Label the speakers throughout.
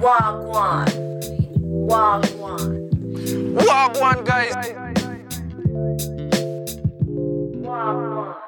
Speaker 1: Wagwan. Wagwan.
Speaker 2: Wagwan, guys.
Speaker 1: Wagwan.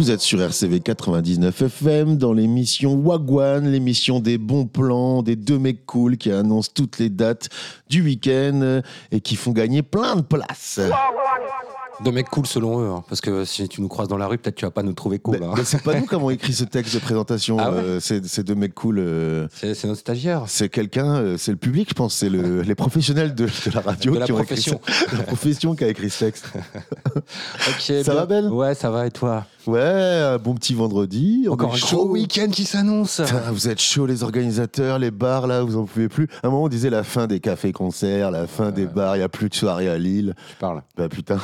Speaker 3: Vous êtes sur RCV 99 FM dans l'émission Wagwan, l'émission des bons plans, des deux mecs cool qui annoncent toutes les dates du week-end et qui font gagner plein de places.
Speaker 4: De mecs cool selon eux, hein, parce que si tu nous croises dans la rue, peut-être tu vas pas nous trouver cool.
Speaker 3: Mais,
Speaker 4: hein.
Speaker 3: mais c'est pas nous qui avons écrit ce texte de présentation.
Speaker 4: Ah ouais
Speaker 3: euh, c'est ces deux mecs cool. euh,
Speaker 4: C'est c'est notre stagiaire.
Speaker 3: c'est quelqu'un, euh, c'est le public, je pense, c'est le- les professionnels de, de la radio
Speaker 4: De la
Speaker 3: qui ont écrit
Speaker 4: profession.
Speaker 3: ça. la profession qui a écrit ce texte. Ça
Speaker 4: bien.
Speaker 3: va, Ben?
Speaker 4: Ouais, ça va et toi?
Speaker 3: Ouais, un bon petit vendredi. on
Speaker 4: Encore un
Speaker 3: chaud.
Speaker 4: week-end qui s'annonce.
Speaker 3: Vous êtes chaud les organisateurs, les bars là, vous en pouvez plus. À un moment on disait la fin des cafés-concerts, la fin des bars, il n'y a plus de soirée à Lille.
Speaker 4: Tu parles.
Speaker 3: Bah putain.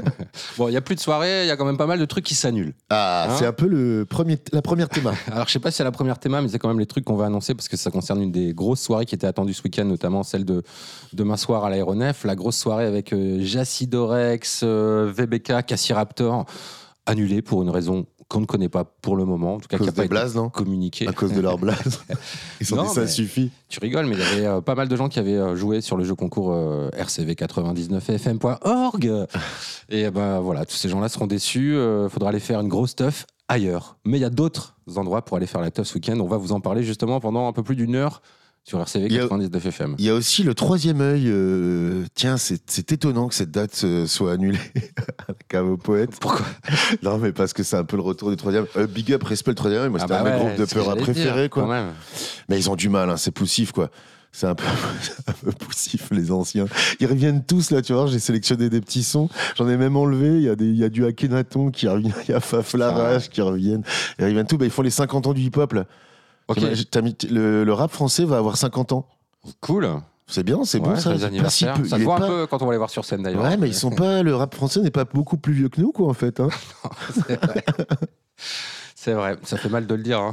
Speaker 4: Bon, il y a plus de soirée, il y a quand même pas mal de trucs qui s'annulent.
Speaker 3: Ah,
Speaker 4: Hein
Speaker 3: c'est un peu le premier, la première théma.
Speaker 4: Alors, je sais pas si c'est la première théma, mais c'est quand même les trucs qu'on va annoncer parce que ça concerne une des grosses soirées qui était attendue ce week-end, notamment celle de demain soir à l'aéronef. La grosse soirée avec euh, Jacy Dorex, euh, VBK, Cassiraptor, annulée pour une raison qu'on ne connaît pas pour le moment, en tout cas qui n'a pas été
Speaker 3: non
Speaker 4: communiqué.
Speaker 3: À cause de leur blaze. Ils ont
Speaker 4: Non,
Speaker 3: dit ça suffit.
Speaker 4: Tu rigoles, mais il y avait euh, pas mal de gens qui avaient euh, joué sur le jeu concours euh, rcv99fm.org. Et ben voilà, tous ces gens-là seront déçus. Il faudra aller faire une grosse teuf ailleurs. Mais il y a d'autres endroits pour aller faire la teuf ce week-end. On va vous en parler justement pendant un peu plus d'une heure sur
Speaker 3: Il y a-
Speaker 4: RCV99fm.
Speaker 3: Il y a aussi le troisième œil. euh, tiens, c'est étonnant que cette date euh, soit annulée avec un mot poète.
Speaker 4: Pourquoi
Speaker 3: Non, mais parce que c'est un peu le retour du troisième. Euh, big up, respect le troisième œil. Moi, c'était
Speaker 4: Ah
Speaker 3: un
Speaker 4: bah
Speaker 3: de mes
Speaker 4: ouais,
Speaker 3: groupes de peur à préférer,
Speaker 4: dire,
Speaker 3: quoi.
Speaker 4: quand même.
Speaker 3: Mais ils ont du mal, hein, c'est poussif, quoi. C'est un peu, un peu poussif, les anciens. Ils reviennent tous, là, tu vois. J'ai sélectionné des petits sons. J'en ai même enlevé. Il y, a des- il y a du Akhenaton qui revient. Il y a Faf Larache qui reviennent. Ils reviennent tous. Bah, ils font les 50 ans du hip-hop, là.
Speaker 4: Ok,
Speaker 3: T'as- t'as mis- le, le rap français va avoir 50 ans.
Speaker 4: cool.
Speaker 3: C'est bien, c'est bon,
Speaker 4: Ouais,
Speaker 3: ça.
Speaker 4: les
Speaker 3: c'est pas si
Speaker 4: anniversaires.
Speaker 3: peu.
Speaker 4: Ça
Speaker 3: Il
Speaker 4: se
Speaker 3: est
Speaker 4: voit
Speaker 3: pas-
Speaker 4: un peu quand on va les voir sur scène d'ailleurs.
Speaker 3: Ouais, mais ils sont pas. Le rap français n'est pas beaucoup plus vieux que nous, quoi, en fait. hein.
Speaker 4: C'est vrai. C'est vrai, ça fait mal de le dire. hein.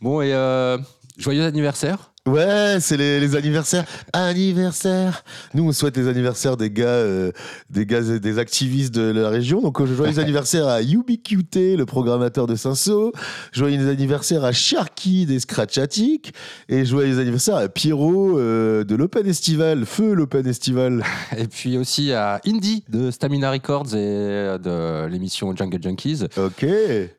Speaker 4: Bon, et euh, joyeux anniversaire.
Speaker 3: Ouais, c'est les, les anniversaires. Anniversaire. Nous, on souhaite les anniversaires des gars, euh, des gars, des activistes de la région. Donc, euh, joyeux anniversaire à Ubiquité, le programmateur de Saint-So. Joyeux anniversaire à Sharky des Scratchatiques. Et joyeux anniversaire à Pierrot euh, de l'Open Estival. Feu l'Open Estival.
Speaker 4: Et puis aussi à Indie de Stamina Records et de l'émission Jungle Junkies.
Speaker 3: Ok.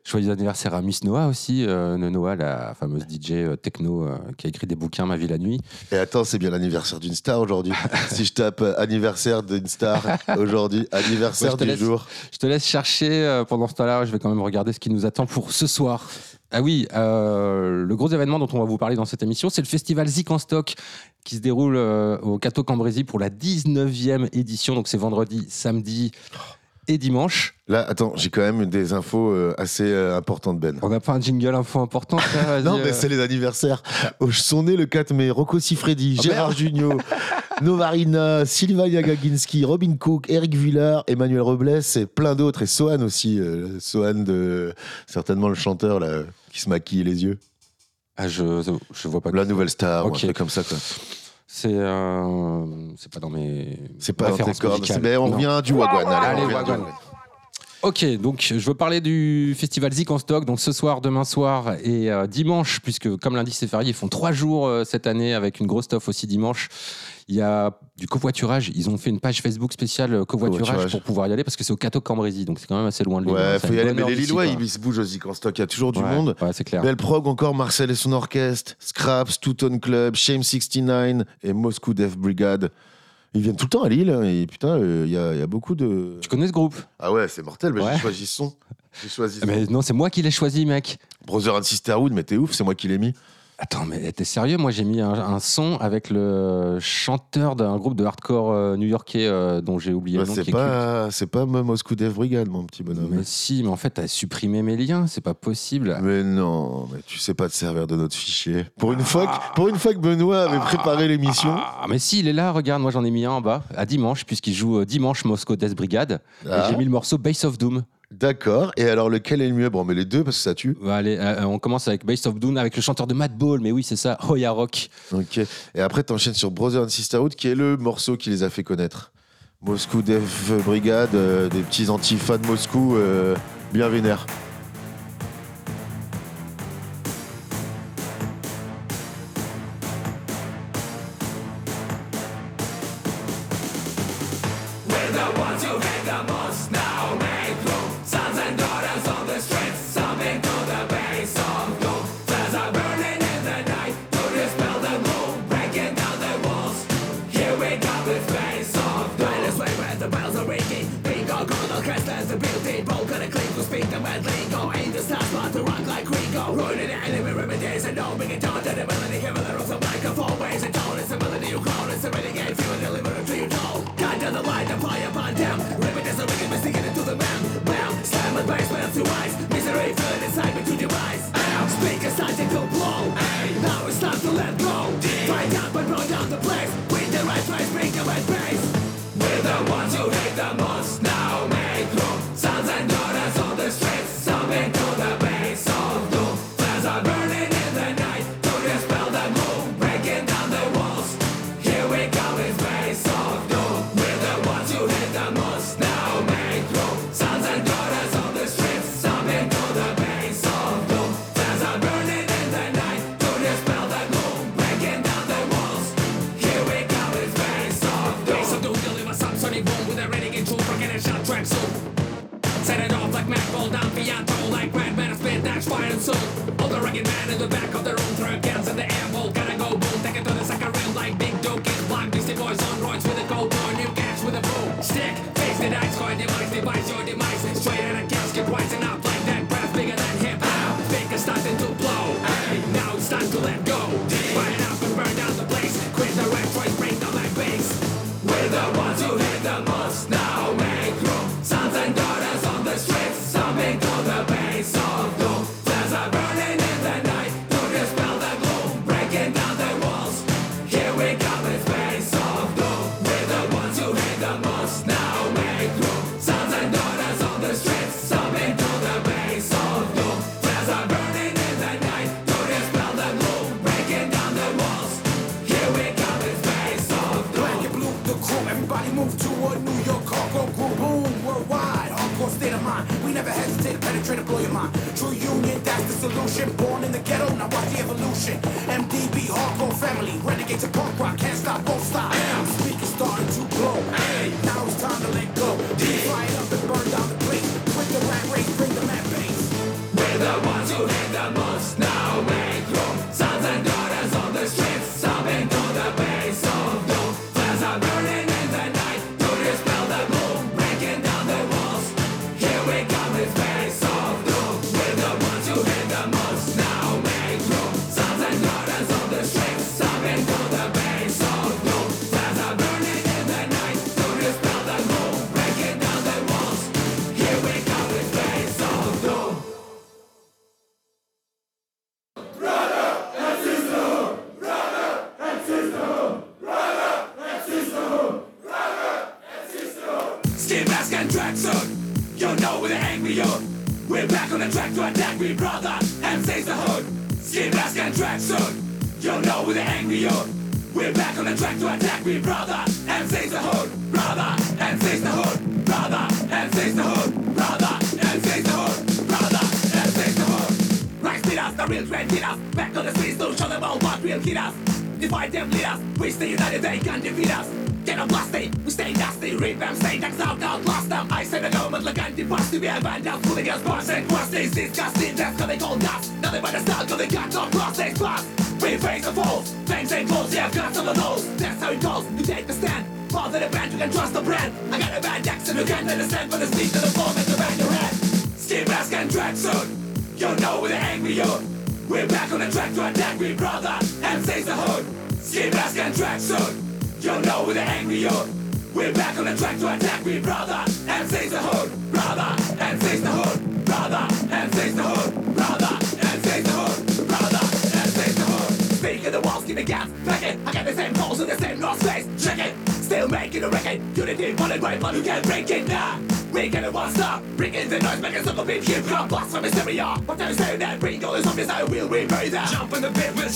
Speaker 4: Joyeux anniversaire à Miss Noah aussi, euh, Noah, la fameuse DJ techno qui a écrit des bouquins Ma vie la nuit.
Speaker 3: Et attends, c'est bien l'anniversaire d'une star aujourd'hui. si je tape euh, anniversaire d'une star aujourd'hui, anniversaire
Speaker 4: Ouais,
Speaker 3: du
Speaker 4: laisse.
Speaker 3: jour.
Speaker 4: Je te laisse chercher euh, pendant ce temps-là. Je vais quand même regarder ce qui nous attend pour ce soir. Ah oui, euh, le gros événement dont on va vous parler dans cette émission, c'est le festival Zik en stock qui se déroule euh, au Cateau Cambrésis pour la 19e édition. Donc c'est vendredi, samedi et dimanche.
Speaker 3: Là, attends, j'ai quand même des infos euh, assez euh, importantes, Ben.
Speaker 4: On n'a pas un jingle info important frère, vas-y,
Speaker 3: Non,
Speaker 4: euh.
Speaker 3: mais c'est les anniversaires. Oh, sont nés le 4 mai Rocco Siffredi,
Speaker 4: Ah,
Speaker 3: Gérard Jugnot, Novarina, Sylvania Gaginski, Robin Cook, Eric Villard, Emmanuel Robles et plein d'autres. Et Sohan aussi. euh, Sohan, de, certainement le chanteur là, qui se maquille les yeux.
Speaker 4: Ah, je, je vois pas.
Speaker 3: La nouvelle star, ou
Speaker 4: Ok.
Speaker 3: un truc comme ça. quoi.
Speaker 4: C'est euh, c'est pas dans mes.
Speaker 3: C'est pas dans tes cordes.
Speaker 4: musicales.
Speaker 3: mais on
Speaker 4: Non.
Speaker 3: revient du Wagwan. Allez,
Speaker 4: Allez,
Speaker 3: on revient du
Speaker 4: Wagwan. Ok, donc je veux parler du festival Zik en stock. Donc ce soir, demain soir et euh, dimanche, puisque comme lundi c'est férié, ils font trois jours euh, cette année avec une grosse stuff aussi dimanche. Il y a du covoiturage. Ils ont fait une page Facebook spéciale euh, covoiturage, pour pouvoir y aller parce que c'est au Cateau Cambrésis, donc c'est quand même assez loin de Lille.
Speaker 3: Ouais, faut y aller. Mais les Lillois, ils, se bougent aussi en stock. Il y a toujours du
Speaker 4: Ouais,
Speaker 3: monde.
Speaker 4: Ouais, c'est clair.
Speaker 3: Belle prog encore, Marcel et son orchestre, Scraps, Two Tone Club, Shame 69 et Moscow Death Brigade. Ils viennent tout le temps à Lille hein, et putain, euh, il y, a, il y a beaucoup de.
Speaker 4: Tu connais ce groupe?
Speaker 3: Ah ouais, c'est mortel, mais
Speaker 4: Ouais.
Speaker 3: j'ai choisi son. J'ai choisi ce
Speaker 4: Mais non, c'est moi qui l'ai choisi, mec.
Speaker 3: son. Brother and Sisterhood, mais t'es ouf, c'est moi qui l'ai mis.
Speaker 4: Attends, mais t'es sérieux? Moi, j'ai mis un, un son avec le chanteur d'un groupe de hardcore euh, new-yorkais euh, dont j'ai oublié
Speaker 3: Ouais,
Speaker 4: le nom.
Speaker 3: c'est pas, c'est pas Moscow Death Brigade, mon petit bonhomme.
Speaker 4: Mais si, mais en fait, t'as supprimé mes liens, c'est pas possible.
Speaker 3: Mais non, mais tu sais pas te servir de notre fichier. Pour une fois que, pour une fois que Benoît avait préparé l'émission.
Speaker 4: Ah, mais si, il est là, regarde, moi j'en ai mis un en bas, à dimanche, puisqu'il joue euh, dimanche Moscow Death Brigade.
Speaker 3: Ah.
Speaker 4: Et j'ai mis le morceau Base of Doom.
Speaker 3: D'accord. Et alors lequel est le mieux? Bon, mais les deux parce que ça tue.
Speaker 4: Ouais, Allez, euh, on commence avec Base of Doom, avec le chanteur de Madball, mais oui, c'est ça, Hoya Rock.
Speaker 3: Ok. Et après, t'enchaînes sur Brother and Sisterhood, qui est le morceau qui les a fait connaître. Moscou Death Brigade, euh, des petits antifans de Moscou euh, bien vénères.
Speaker 5: speak the word legal In the stars but to rock like Rico. Ruining enemy remedies and no being done To the melody heaven that rocks up like a four ways And tone it's a melody you call, It's a renegade few and deliver until you told God down the light and fly upon them Ripping as a wicked mystic into the man Bam, slam with bass, but two eyes. Misery feeling inside me to devise Speak a surgical blow. Ay. Now it's time to let go. demais, demais, demais, espera. Solution. Born in the ghetto, now watch the evolution. MDB, hardcore family, renegades of punk rock, can't stop,
Speaker 6: won't stop.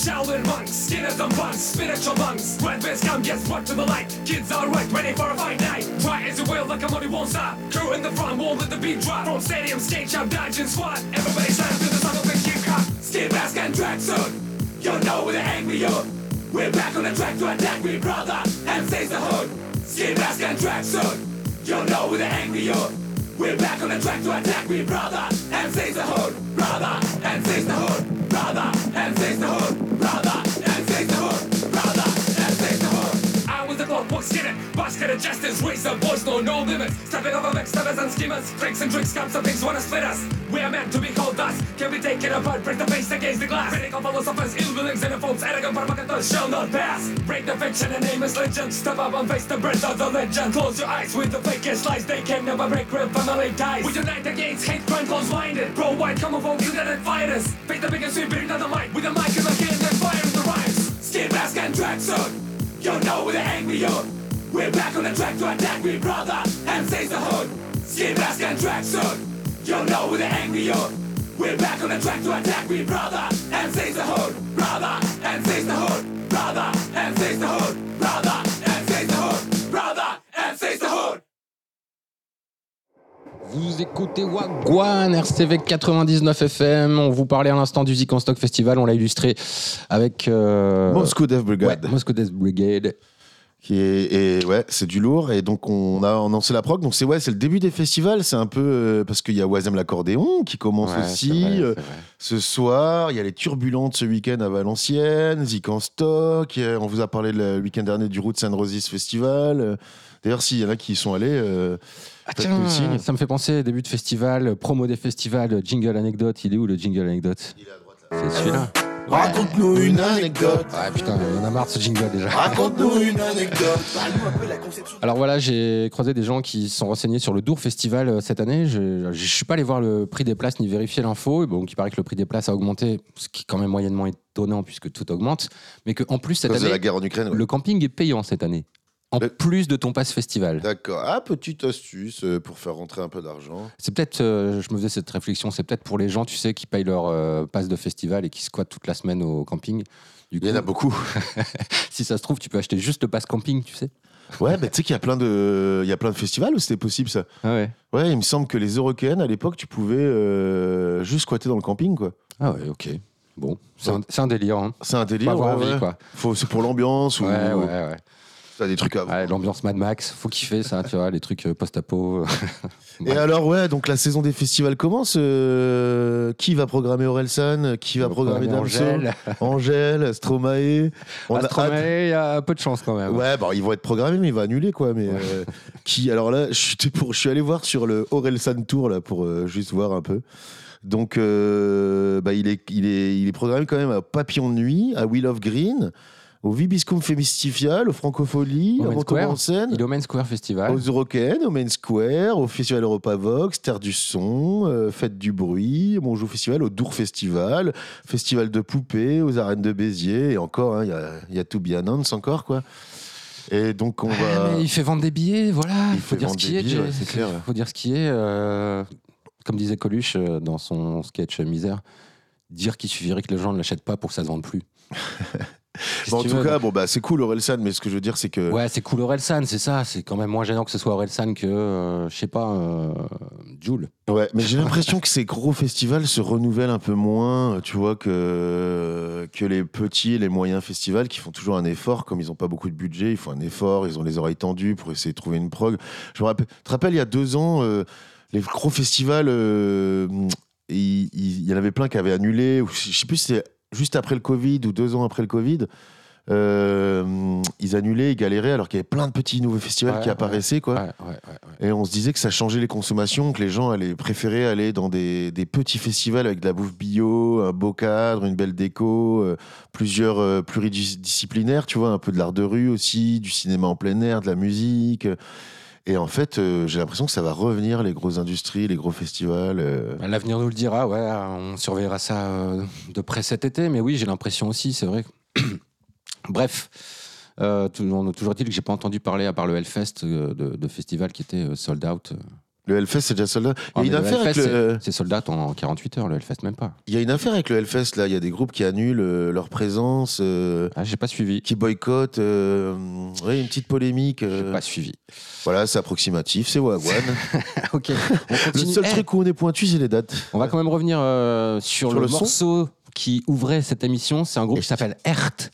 Speaker 6: Shaolin monks, skinners and punks, spiritual monks. Red bits come, get brought to the light. Kids are right, ready for a fight night. Try as you will, the commodity won't stop. Crew in the front, won't let the beat drop. From stadium, stage, jump, dodge, and squat. Everybody stand to the sound of hip hop.
Speaker 5: Skin mask and tracksuit. You know we're the angry youth. We're back on the track to attack me, brother. And says the hood. Skin mask and tracksuit. You know we're the angry youth. We're back on the track to attack me, brother.
Speaker 6: Of justice, raise the boys, no, no limits. Stepping over backstabbers and schemers, tricks and tricks, comes some things wanna split us. We are meant to be called dust, can be taken apart, break the face against the glass. Critical philosophers, ill willings, xenophobes, arrogant provocateurs shall not pass. Break the fiction and name is legend, step up and face the birth of the legend. Close your eyes with the fakest lies, they can never break real family ties. We unite against hate, crime, close-minded. Pro white, homophobes, internet fighters. Face the biggest sweep, bring down the mic with a mic in the hand and fire in the rhymes.
Speaker 5: Skin mask and tracksuit. You know the angry youth. We're back on the track to attack me, brother. And says the hood. Skin mask and tracksuit. You know we're the angry youth. We're back on the track to attack me, brother. And says the hood, brother. And says the hood, brother. And says the hood, brother. And says the hood, brother. And says the hood.
Speaker 4: Vous écoutez Wagwan, RCV 99 FM. On vous parlait à l'instant du Zik en Stock Festival. On l'a illustré avec. euh,
Speaker 3: Moscow Death
Speaker 4: ouais,
Speaker 3: Brigade.
Speaker 4: Moscow Death Brigade.
Speaker 3: Qui est, et ouais, c'est du lourd. Et donc, on a lancé la prog. Donc, c'est ouais, c'est le début des festivals. C'est un peu euh, parce qu'il y a Wazem l'accordéon qui commence
Speaker 4: Ouais,
Speaker 3: aussi.
Speaker 4: vrai,
Speaker 3: euh, ce soir, il y a les Turbulentes ce week-end à Valenciennes, Zik en stock. On vous a parlé le week-end dernier du Roots and Roses Festival. D'ailleurs, s'il y en a qui y sont allés, euh,
Speaker 4: Ah tiens, ça me fait penser début de festival, promo des festivals, jingle anecdote. Il est où le jingle anecdote? C'est celui-là.
Speaker 3: Raconte-nous une anecdote.
Speaker 4: Ouais, putain, on a marre de ce jingle déjà.
Speaker 3: Raconte-nous une anecdote.
Speaker 4: Alors voilà, j'ai croisé des gens qui se sont renseignés sur le Dour Festival euh, cette année. Je ne suis pas allé voir le prix des places ni vérifier l'info. Bon, il paraît que le prix des places a augmenté, ce qui est quand même moyennement étonnant puisque tout augmente. Mais qu'en plus, cette année,
Speaker 3: la guerre en Ukraine. ouais.
Speaker 4: le camping est payant cette année. En
Speaker 3: Le-
Speaker 4: plus de ton pass festival.
Speaker 3: D'accord. Ah, petite astuce euh, pour faire rentrer un peu d'argent.
Speaker 4: C'est peut-être, euh, je me faisais cette réflexion, c'est peut-être pour les gens, tu sais, qui payent leur euh, passe de festival et qui squattent toute la semaine au camping. Du
Speaker 3: Il y en a beaucoup.
Speaker 4: si ça se trouve, tu peux acheter juste le pass camping, tu sais.
Speaker 3: Ouais, mais tu sais qu'il y a plein de, il y a plein de festivals où c'était possible ça.
Speaker 4: Ah ouais.
Speaker 3: Ouais, il me semble que les Européennes à l'époque, tu pouvais euh, juste squatter dans le camping quoi.
Speaker 4: Ah ouais, ok. Bon, c'est un, délire. Hein.
Speaker 3: C'est un délire.
Speaker 4: avoir
Speaker 3: ouais,
Speaker 4: envie,
Speaker 3: ouais.
Speaker 4: quoi.
Speaker 3: Faut, c'est pour l'ambiance ou
Speaker 4: Ouais, ouais, ouais.
Speaker 3: T'as des trucs à voir.
Speaker 4: Ouais, L'ambiance Mad Max, faut kiffer ça, tu vois, les trucs euh, post-apo.
Speaker 3: Et alors ouais, donc la saison des festivals commence. euh, qui va programmer Orelsan Qui va programmer Damso
Speaker 4: Angèle.
Speaker 3: Angèle, Stromae. On
Speaker 4: Stromae, il y a peu de chance quand même.
Speaker 3: Ouais, bon, ils vont être programmés, mais il va annuler quoi. Mais euh, qui Alors là, je suis, pour, je suis allé voir sur le Orelsan Tour là pour euh, juste voir un peu. Donc, euh, bah, il est, il est, il est programmé quand même à Papillon de nuit, à Wheel of Green, au Vibiscum Festival, au Francophonie,
Speaker 4: Au Main Square.
Speaker 3: en scène.
Speaker 4: Il au Main Square Festival.
Speaker 3: Aux Eurocaines, au Main Square, au Festival Europa Vox, Terre du Son, euh, Fête du Bruit, Bonjour Festival, au Dour Festival, Festival de Poupées, aux Arènes de Béziers, et encore, hein, il y, a, y a To Be Announced encore, quoi. Et donc, on va.
Speaker 4: il fait vendre des billets, voilà.
Speaker 3: Il
Speaker 4: faut dire ce qui est.
Speaker 3: c'est clair.
Speaker 4: faut dire ce qui est. euh, comme disait Coluche euh, dans son sketch Misère, dire qu'il suffirait que les gens ne l'achètent pas pour que ça se vende plus.
Speaker 3: Bon, en tout
Speaker 4: veux,
Speaker 3: cas, bon, bah, c'est cool, Orelsan, mais ce que je veux dire, c'est que.
Speaker 4: Ouais, c'est cool Orelsan, c'est ça. C'est quand même moins gênant que ce soit Orelsan que, euh, je sais pas, euh, Joule.
Speaker 3: Ouais, mais j'ai l'impression que ces gros festivals se renouvellent un peu moins, tu vois, que, que les petits et les moyens festivals qui font toujours un effort, comme ils n'ont pas beaucoup de budget, ils font un effort, ils ont les oreilles tendues pour essayer de trouver une prog. Je me rappelle, tu te rappelles, il y a deux ans, euh, les gros festivals, euh, il y en avait plein qui avaient annulé, ou je sais plus si c'était juste après le Covid ou deux ans après le Covid. euh, ils annulaient, ils galéraient alors qu'il y avait plein de petits nouveaux festivals
Speaker 4: Ouais,
Speaker 3: qui apparaissaient quoi.
Speaker 4: Ouais, ouais.
Speaker 3: Et on se disait que ça changeait les consommations, que les gens allaient préférer aller dans des, des petits festivals avec de la bouffe bio, un beau cadre, une belle déco, euh, plusieurs euh, pluridisciplinaires, tu vois, un peu de l'art de rue aussi, du cinéma en plein air, de la musique. Et en fait, euh, j'ai l'impression que ça va revenir, les grosses industries, les gros festivals. euh.
Speaker 4: Bah, L'avenir nous le dira, ouais, on surveillera ça euh, de près cet été, mais oui, j'ai l'impression aussi, c'est vrai. Bref, on a toujours dit que j'ai pas entendu parler, à part le Hellfest, de, de festival qui était euh, sold out.
Speaker 3: Le Hellfest, c'est déjà soldat.
Speaker 4: Ah,
Speaker 3: Il y a
Speaker 4: mais
Speaker 3: une affaire avec le...
Speaker 4: c'est- C'est sold out en 48 heures, le Hellfest, même pas.
Speaker 3: Il y a une affaire avec le Hellfest, là. Il y a des groupes qui annulent euh, leur présence, euh,
Speaker 4: Ah, j'ai pas suivi.
Speaker 3: qui boycottent. euh, ouais, une petite polémique.
Speaker 4: J'ai
Speaker 3: euh,
Speaker 4: pas suivi.
Speaker 3: Voilà, c'est approximatif, c'est Wagwan.
Speaker 4: ok,
Speaker 3: Le seul
Speaker 4: Eh,
Speaker 3: truc où on est pointu, c'est les dates.
Speaker 4: On va quand même revenir sur,
Speaker 3: Sur
Speaker 4: le, morceau qui ouvrait cette émission. C'est un groupe qui s'appelle ERT.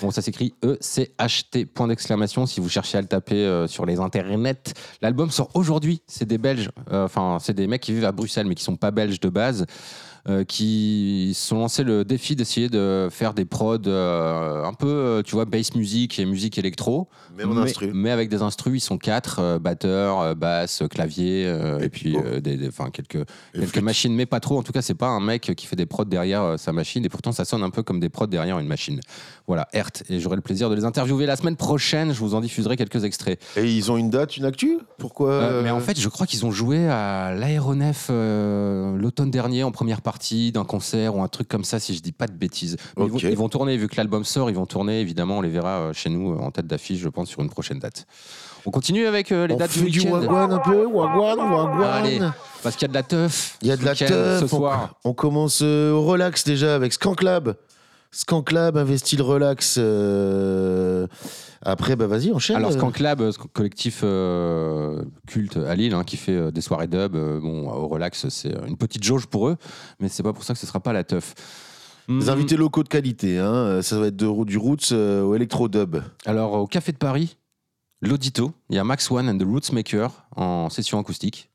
Speaker 4: Bon, ça s'écrit E-C-H-T, point d'exclamation, si vous cherchez à le taper euh, sur les internets. L'album sort aujourd'hui. C'est des Belges, euh, enfin, c'est des mecs qui vivent à Bruxelles, mais qui sont pas belges de base. Euh, qui se sont lancés le défi d'essayer de faire des prods euh, un peu, euh, tu vois, bass music et musique électro.
Speaker 3: Mais en instru.
Speaker 4: mais avec des instrus, ils sont quatre, euh, batteur, euh, basse, clavier, et,
Speaker 3: Et
Speaker 4: puis des, des- quelques,
Speaker 3: Et
Speaker 4: quelques
Speaker 3: flûte.
Speaker 4: machines, mais pas trop. En tout cas, c'est pas un mec qui fait des prods derrière sa machine, et pourtant ça sonne un peu comme des prods derrière une machine. Voilà, Hert, et j'aurai le plaisir de les interviewer la semaine prochaine. Je vous en diffuserai quelques extraits.
Speaker 3: Et ils ont une date, une actu? Pourquoi
Speaker 4: mais en fait, je crois qu'ils ont joué à l'aéronef l'automne dernier en première partie d'un concert ou un truc comme ça, si je dis pas de bêtises. Mais ils, vont,
Speaker 3: Ok.
Speaker 4: ils vont tourner, vu que l'album sort, ils vont tourner. Évidemment, on les verra euh, chez nous euh, en tête d'affiche, je pense, sur une prochaine date. On continue avec euh, les
Speaker 3: on
Speaker 4: dates
Speaker 3: fait
Speaker 4: du week-end.
Speaker 3: Un peu Wagwan, Wagwan
Speaker 4: Allez, parce qu'il y a de la teuf.
Speaker 3: Il y a de la teuf.
Speaker 4: ce
Speaker 3: on-
Speaker 4: soir.
Speaker 3: On, commence euh, au relax déjà avec Skanklab. Skanklab, investi le relax. euh, Après, bah vas-y, enchaîne.
Speaker 4: Alors, euh, ce collectif euh, culte à Lille, hein, qui fait euh, des soirées dub, euh, bon, au relax, c'est une petite jauge pour eux, mais c'est pas pour ça que ce sera pas la teuf.
Speaker 3: Des
Speaker 4: Hmm,
Speaker 3: invités locaux de qualité. Hein. Ça va être de, du roots euh, au électro-dub.
Speaker 4: Alors, au Café de Paris, l'Audito, il y a Max One and the Roots Maker en session acoustique.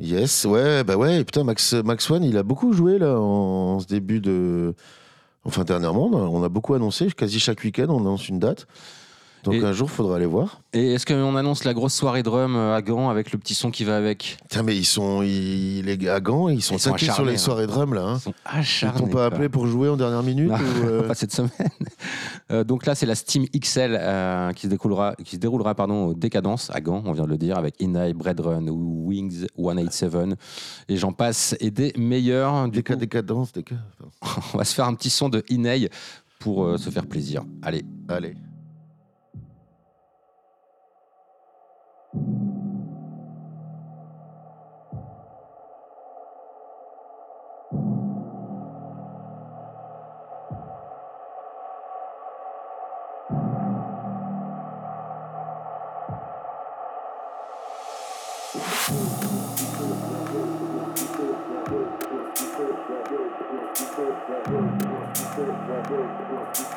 Speaker 3: Yes, ouais, bah ouais. Putain, Max, Max One, il a beaucoup joué là en, en ce début de. Enfin, dernièrement, on a beaucoup annoncé. Quasi chaque week-end, on annonce une date. Donc
Speaker 4: Et-
Speaker 3: un jour, faudra aller voir.
Speaker 4: Et est-ce qu'on annonce la grosse soirée drum euh, à Gand avec le petit son qui va avec?
Speaker 3: Tiens, mais ils sont, ils, les à Gand, ils sont
Speaker 4: Ils sont
Speaker 3: taqués sur les
Speaker 4: hein.
Speaker 3: soirées drum là. Hein.
Speaker 4: Ils sont
Speaker 3: Ils
Speaker 4: acharnés.
Speaker 3: t'ont pas appelé pour jouer en dernière minute
Speaker 4: Non,
Speaker 3: ou, euh,
Speaker 4: pas cette semaine. Euh, donc là, c'est la Steam XL euh, qui se déroulera, qui se déroulera pardon, au Décadence à Gand, on vient de le dire, avec Inai, Breadrun, Wings 187 et j'en passe et des meilleurs.
Speaker 3: Déca,
Speaker 4: coup,
Speaker 3: décadence, déca.
Speaker 4: on va se faire un petit son de Inai pour se faire plaisir. Allez.
Speaker 3: Allez.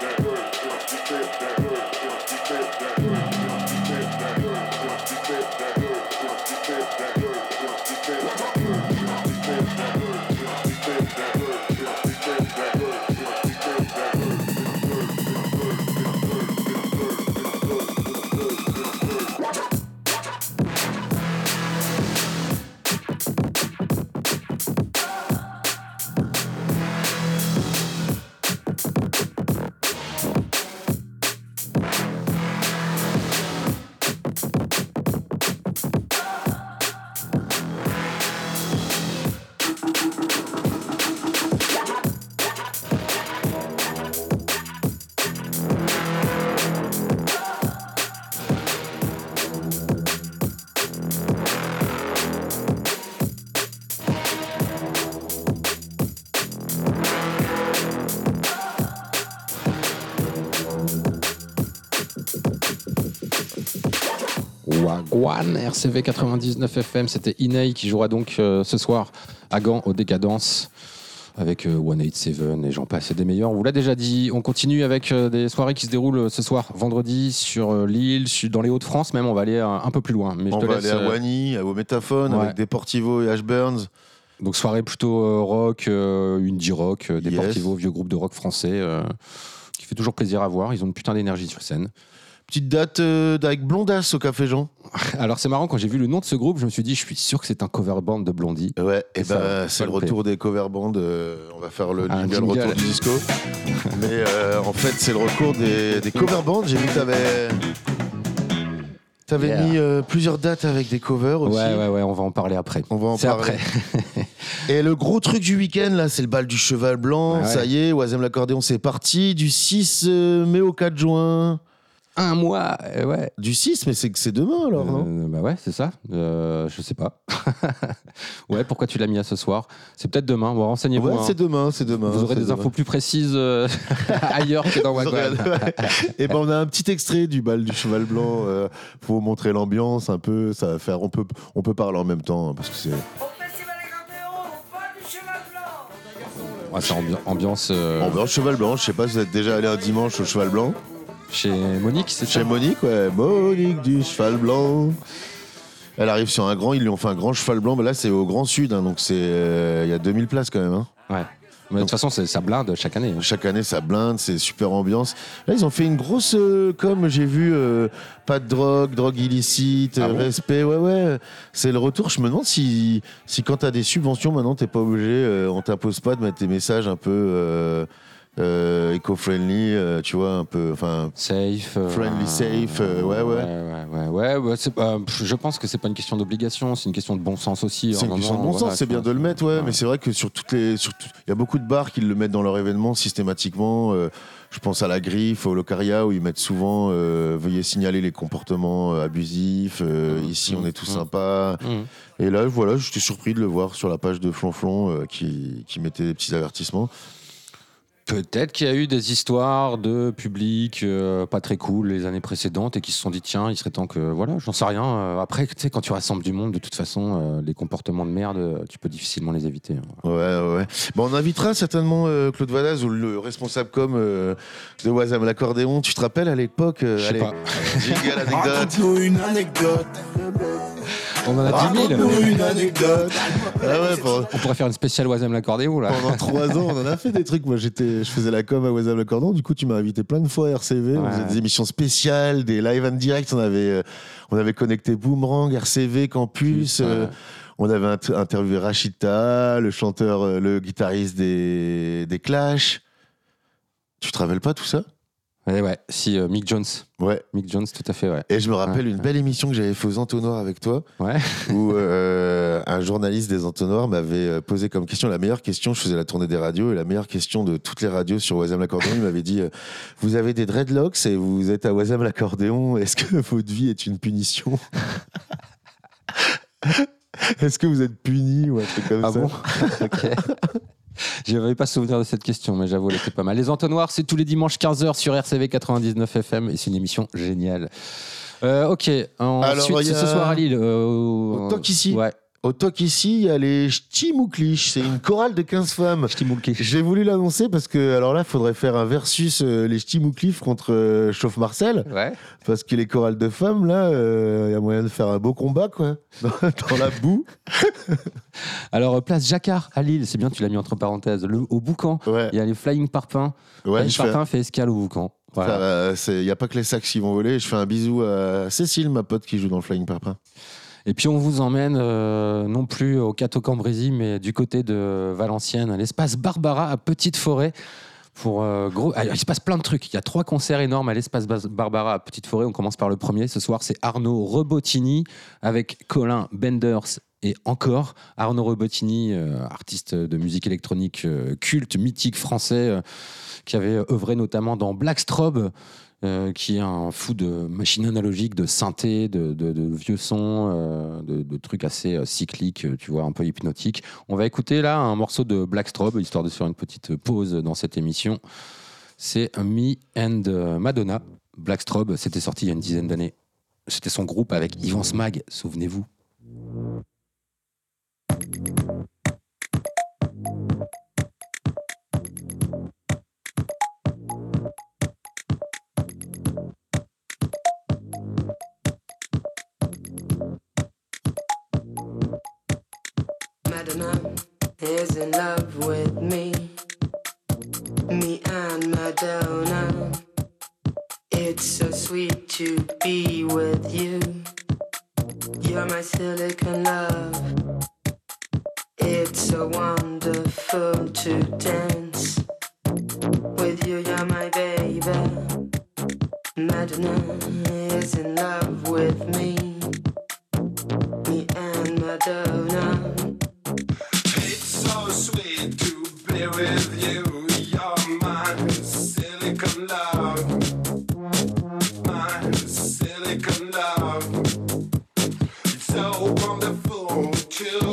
Speaker 4: that RCV 99 FM, c'était Inei qui jouera donc euh, ce soir à Gand au Décadence avec euh, 187 et j'en passe et des meilleurs. On vous l'a déjà dit, on continue avec euh, des soirées qui se déroulent euh, ce soir, vendredi, sur euh, l'île, dans les Hauts-de-France même, on va aller un peu plus loin. Mais je
Speaker 3: On
Speaker 4: te
Speaker 3: va
Speaker 4: laisse,
Speaker 3: aller à Wany, au Métaphone,
Speaker 4: ouais.
Speaker 3: avec Deportivo et Ashburns.
Speaker 4: Donc soirée plutôt rock, indie rock, euh,
Speaker 3: Yes.
Speaker 4: Deportivo, vieux groupe de rock français. qui fait toujours plaisir à voir. Ils ont une putain d'énergie sur scène.
Speaker 3: Petite date euh, avec Blondas au Café Jean.
Speaker 4: Alors c'est marrant, quand j'ai vu le nom de ce groupe, je me suis dit, je suis sûr que c'est un cover band de Blondie.
Speaker 3: Ouais, et ben
Speaker 4: faut
Speaker 3: c'est le retour des cover bands. euh, on va faire le jingle,
Speaker 4: jingle.
Speaker 3: retour du disco. Mais euh, en fait, c'est le recours des, des cover bands. J'ai vu que t'avais. T'avais
Speaker 4: Yeah.
Speaker 3: mis euh, plusieurs dates avec des covers aussi.
Speaker 4: Ouais, ouais, ouais, on va en parler après.
Speaker 3: On va en parler.
Speaker 4: après.
Speaker 3: Et le gros truc du week-end, là, c'est le bal du cheval blanc.
Speaker 4: Ouais, ouais.
Speaker 3: Ça y est, Oisem l'accordéon, c'est parti. Du 6 euh, mai au 4 juin.
Speaker 4: Un mois, euh, ouais.
Speaker 3: Du 6, mais c'est que c'est demain alors, non
Speaker 4: Euh, bah ouais, c'est ça. Euh, je sais pas. ouais, pourquoi tu l'as mis à ce soir? C'est peut-être demain. Bon, renseignez-vous.
Speaker 3: Ouais,
Speaker 4: hein.
Speaker 3: c'est demain, c'est demain.
Speaker 4: Vous aurez
Speaker 3: c'est
Speaker 4: des
Speaker 3: demain.
Speaker 4: infos plus précises euh, ailleurs que dans
Speaker 3: Vous
Speaker 4: Wagwan.
Speaker 3: Et ben on a un petit extrait du bal du cheval blanc euh, pour vous montrer l'ambiance un peu. Ça va faire. On peut, on peut parler en même temps hein, parce que c'est.
Speaker 4: Ouais, c'est ambi- ambiance euh,
Speaker 3: Ambiance cheval blanc. Je sais pas si vous êtes déjà allé un dimanche au cheval blanc.
Speaker 4: Chez Monique, c'est
Speaker 3: Chez
Speaker 4: ça
Speaker 3: Monique, ouais. Monique du cheval blanc. Elle arrive sur un grand, ils lui ont fait un grand cheval blanc, mais là c'est au Grand Sud, hein, donc c'est euh, il y a 2000 places quand même. hein.
Speaker 4: Ouais. Mais de toute façon, c'est- ça blinde chaque année. hein.
Speaker 3: Chaque année ça blinde, c'est super ambiance. Là ils ont fait une grosse euh, com, j'ai vu, euh, pas de drogue, drogue illicite,
Speaker 4: Ah
Speaker 3: euh,
Speaker 4: bon
Speaker 3: respect, ouais ouais. C'est le retour. Je me demande si, si quand t'as des subventions maintenant t'es pas obligé, euh, on t'impose pas de mettre des messages un peu euh, euh, éco-friendly, euh, tu vois, un peu, enfin.
Speaker 4: Safe. euh,
Speaker 3: Friendly, safe, euh, ouais, ouais.
Speaker 4: Ouais, ouais, ouais, ouais, c'est pas- je pense que c'est pas une question d'obligation, c'est une question de bon sens aussi.
Speaker 3: C'est une question de bon
Speaker 4: voilà,
Speaker 3: sens, c'est bien de le mettre, ouais,
Speaker 4: Ouais.
Speaker 3: mais c'est vrai que sur toutes les, tout- il y a beaucoup de bars qui le mettent dans leur événement systématiquement. je pense à la Griffe, au Locaria, où ils mettent souvent veuillez signaler les comportements abusifs.
Speaker 4: Mhm.
Speaker 3: Ici, on est tous
Speaker 4: Mhm.
Speaker 3: sympas.
Speaker 4: Mhm.
Speaker 3: Et là, voilà, j'étais surpris de le voir sur la page de Flonflon qui, qui mettait des petits avertissements.
Speaker 4: Peut-être qu'il y a eu des histoires de public euh, pas très cool les années précédentes et qui se sont dit tiens, il serait temps que voilà, j'en sais rien. Euh, Après, tu sais, quand tu rassembles du monde, de toute façon, euh, les comportements de merde, tu peux difficilement les éviter. hein.
Speaker 3: Ouais, ouais, ouais. Bon, on invitera certainement euh, Claude Vadaz ou le responsable com euh, de Wazam l'accordéon. Tu te rappelles à l'époque euh,
Speaker 4: Je sais pas.
Speaker 7: Raconte-nous une anecdote.
Speaker 4: On en a 10 000.
Speaker 7: Raconte-nous une anecdote.
Speaker 3: Ah ouais, pour-
Speaker 4: On pourrait faire une spéciale Oisem l'accordéon là.
Speaker 3: Pendant trois ans, on en a fait des trucs. Moi, j'étais, je faisais la com à Wazam le Cordon. Du coup, tu m'as invité plein de fois à RCV. On faisait des émissions spéciales, des live en direct. On avait, euh, on avait connecté Boomerang, RCV, Campus.
Speaker 4: Ouais.
Speaker 3: euh, on avait int- interviewé Rachita, le chanteur, euh, le guitariste des, des Clash. Tu te rappelles pas tout ça?
Speaker 4: Ouais, ouais. Si euh, Mick Jones,
Speaker 3: Ouais.
Speaker 4: Mick Jones, tout à fait, ouais.
Speaker 3: Et je me rappelle
Speaker 4: Ouais.
Speaker 3: une belle émission que j'avais fait aux Entonnoirs avec toi,
Speaker 4: Ouais.
Speaker 3: où euh, un journaliste des Entonnoirs m'avait euh, posé comme question la meilleure question. Je faisais la tournée des radios et la meilleure question de toutes les radios sur Wazam l'accordéon. Il m'avait dit euh, Vous avez des dreadlocks et vous êtes à Wazam l'accordéon. Est-ce que votre vie est une punition Est-ce que vous êtes puni ou un truc comme
Speaker 4: Ah
Speaker 3: ça
Speaker 4: bon? Ok. Je n'avais pas souvenir de cette question, mais j'avoue, elle était pas mal. Les entonnoirs, c'est tous les dimanches 15h sur RCV 99 FM et c'est une émission géniale. Euh, ok, ensuite,
Speaker 3: Alors, y a-
Speaker 4: ce soir à Lille. euh, au-
Speaker 3: Au Toc ici.
Speaker 4: Ouais,
Speaker 3: Au toc ici, il y a les Ch'timouklich. C'est une chorale de 15 femmes. J'ai voulu l'annoncer parce que, alors là, il faudrait faire un versus euh, les Ch'timoukliff contre euh, Chauffe Marcel.
Speaker 4: Ouais.
Speaker 3: Parce que les chorales de femmes, là, il y a moyen de faire un beau combat, quoi. Dans, dans la boue.
Speaker 4: Alors, euh, place Jacquard à Lille, c'est bien, tu l'as mis entre parenthèses. Le, au Boucan,
Speaker 3: Ouais,
Speaker 4: il y a les Flying Parpins.
Speaker 3: ouais
Speaker 4: Flying
Speaker 3: fais.
Speaker 4: Parpins fait escale au Boucan. Voilà.
Speaker 3: Il n'y a pas que les sacs qui vont voler. Je fais un bisou à Cécile, ma pote qui joue dans le Flying Parpin.
Speaker 4: Et puis on vous emmène euh, non plus au Cateau Cambrésis, mais du côté de Valenciennes, à l'espace Barbara à Petite Forêt. Pour euh, Ah, il se passe plein de trucs. Il y a trois concerts énormes à l'espace Barbara à Petite Forêt. On commence par le premier. Ce soir, c'est Arnaud Rebottini avec Colin Benders et encore Arnaud Rebottini, euh, artiste de musique électronique euh, culte, mythique français, qui avait œuvré notamment dans Blackstrobe, euh, qui est un fou de machines analogiques, de synthé, de, vieux sons, euh, de, trucs assez euh, cycliques, tu vois, un peu hypnotiques. On va écouter là un morceau de Blackstrobe, histoire de faire une petite pause dans cette émission. C'est Me and Madonna. Blackstrobe, c'était sorti il y a une dizaine d'années. C'était son groupe avec Yvan Smag, souvenez-vous.
Speaker 8: Is in love with me. Me and Madonna. It's so sweet to be with you. You're my silicon love. It's so wonderful to dance with you. You're my baby. Madonna is in love with me. Me and Madonna.
Speaker 7: until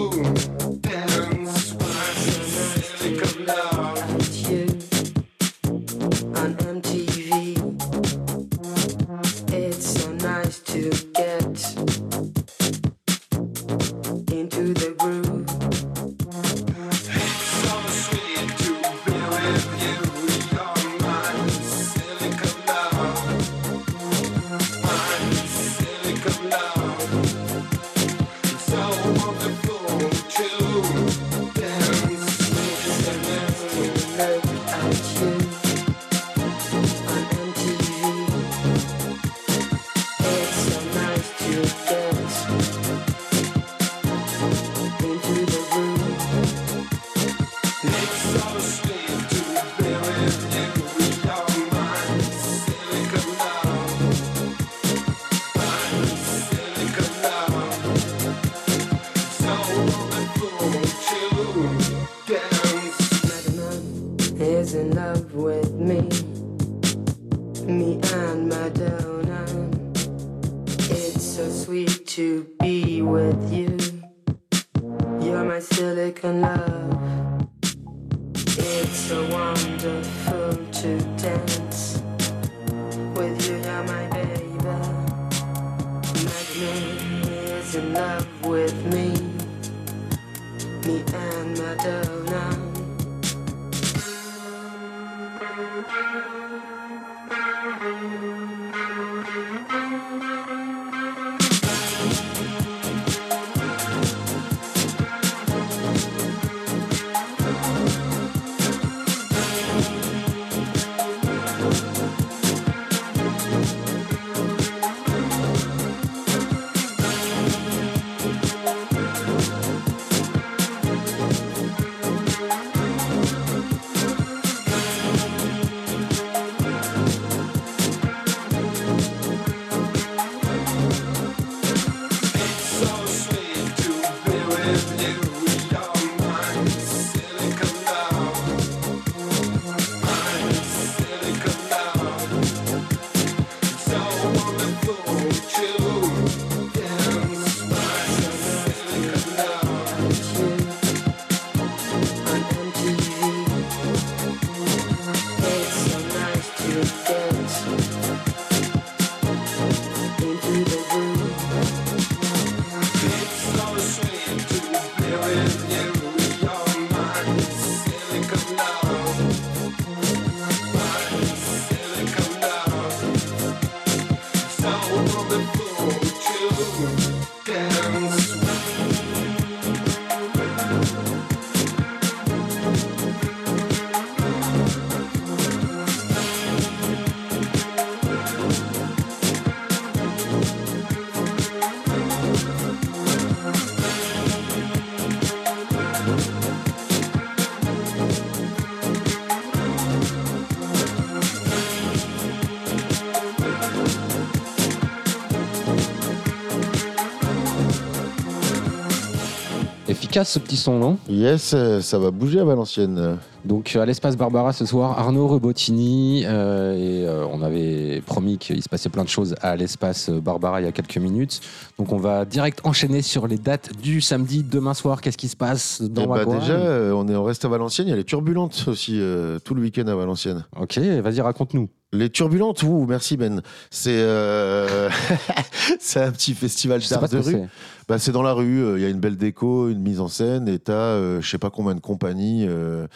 Speaker 4: Efficace ce petit son, non
Speaker 3: Yes, euh, ça va bouger à Valenciennes.
Speaker 4: Donc à l'espace Barbara ce soir, Arnaud Rebottini. euh, et euh, on avait promis qu'il se passait plein de choses à l'espace Barbara il y a quelques minutes. Donc on va direct enchaîner sur les dates du samedi, demain soir. Qu'est-ce qui se passe dans
Speaker 3: bah, déjà, euh, on, est, on reste à Valenciennes. Il y a les turbulentes aussi euh, tout le week-end à Valenciennes.
Speaker 4: Ok, vas-y, raconte-nous.
Speaker 3: Les turbulentes, ouh, merci Ben. C'est euh, c'est un petit festival d'art de rue.
Speaker 4: c'est.
Speaker 3: Bah, c'est dans la rue, euh, il y a une belle déco, une mise en scène, et t'as euh, je sais pas combien de compagnies euh,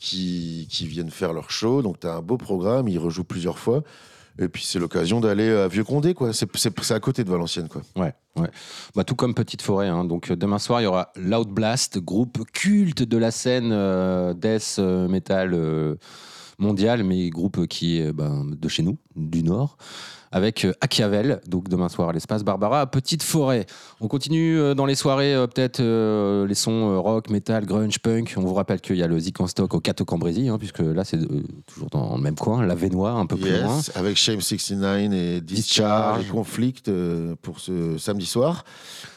Speaker 3: qui, qui viennent faire leur show. Donc t'as un beau programme, ils rejouent plusieurs fois. Et puis c'est l'occasion d'aller à Vieux-Condé, quoi. C'est- à côté de Valenciennes, quoi.
Speaker 4: Ouais, ouais. Bah, tout comme Petite Forêt. hein. Donc demain soir, il y aura Loud Blast, groupe culte de la scène death metal. Mondial, mais groupe qui est ben, de chez nous, du Nord. Avec euh, Achiavel, donc demain soir à l'espace Barbara, Petite Forêt. On continue euh, dans les soirées, euh, peut-être euh, les sons rock, metal, grunge, punk. On vous rappelle qu'il y a le Zik en stock au Cato Cambrésis, hein, puisque là c'est euh, toujours dans le même coin, la Vénois, un peu plus loin.
Speaker 3: Yes, avec Shame 69 et Discharge et Conflict euh, pour ce samedi soir.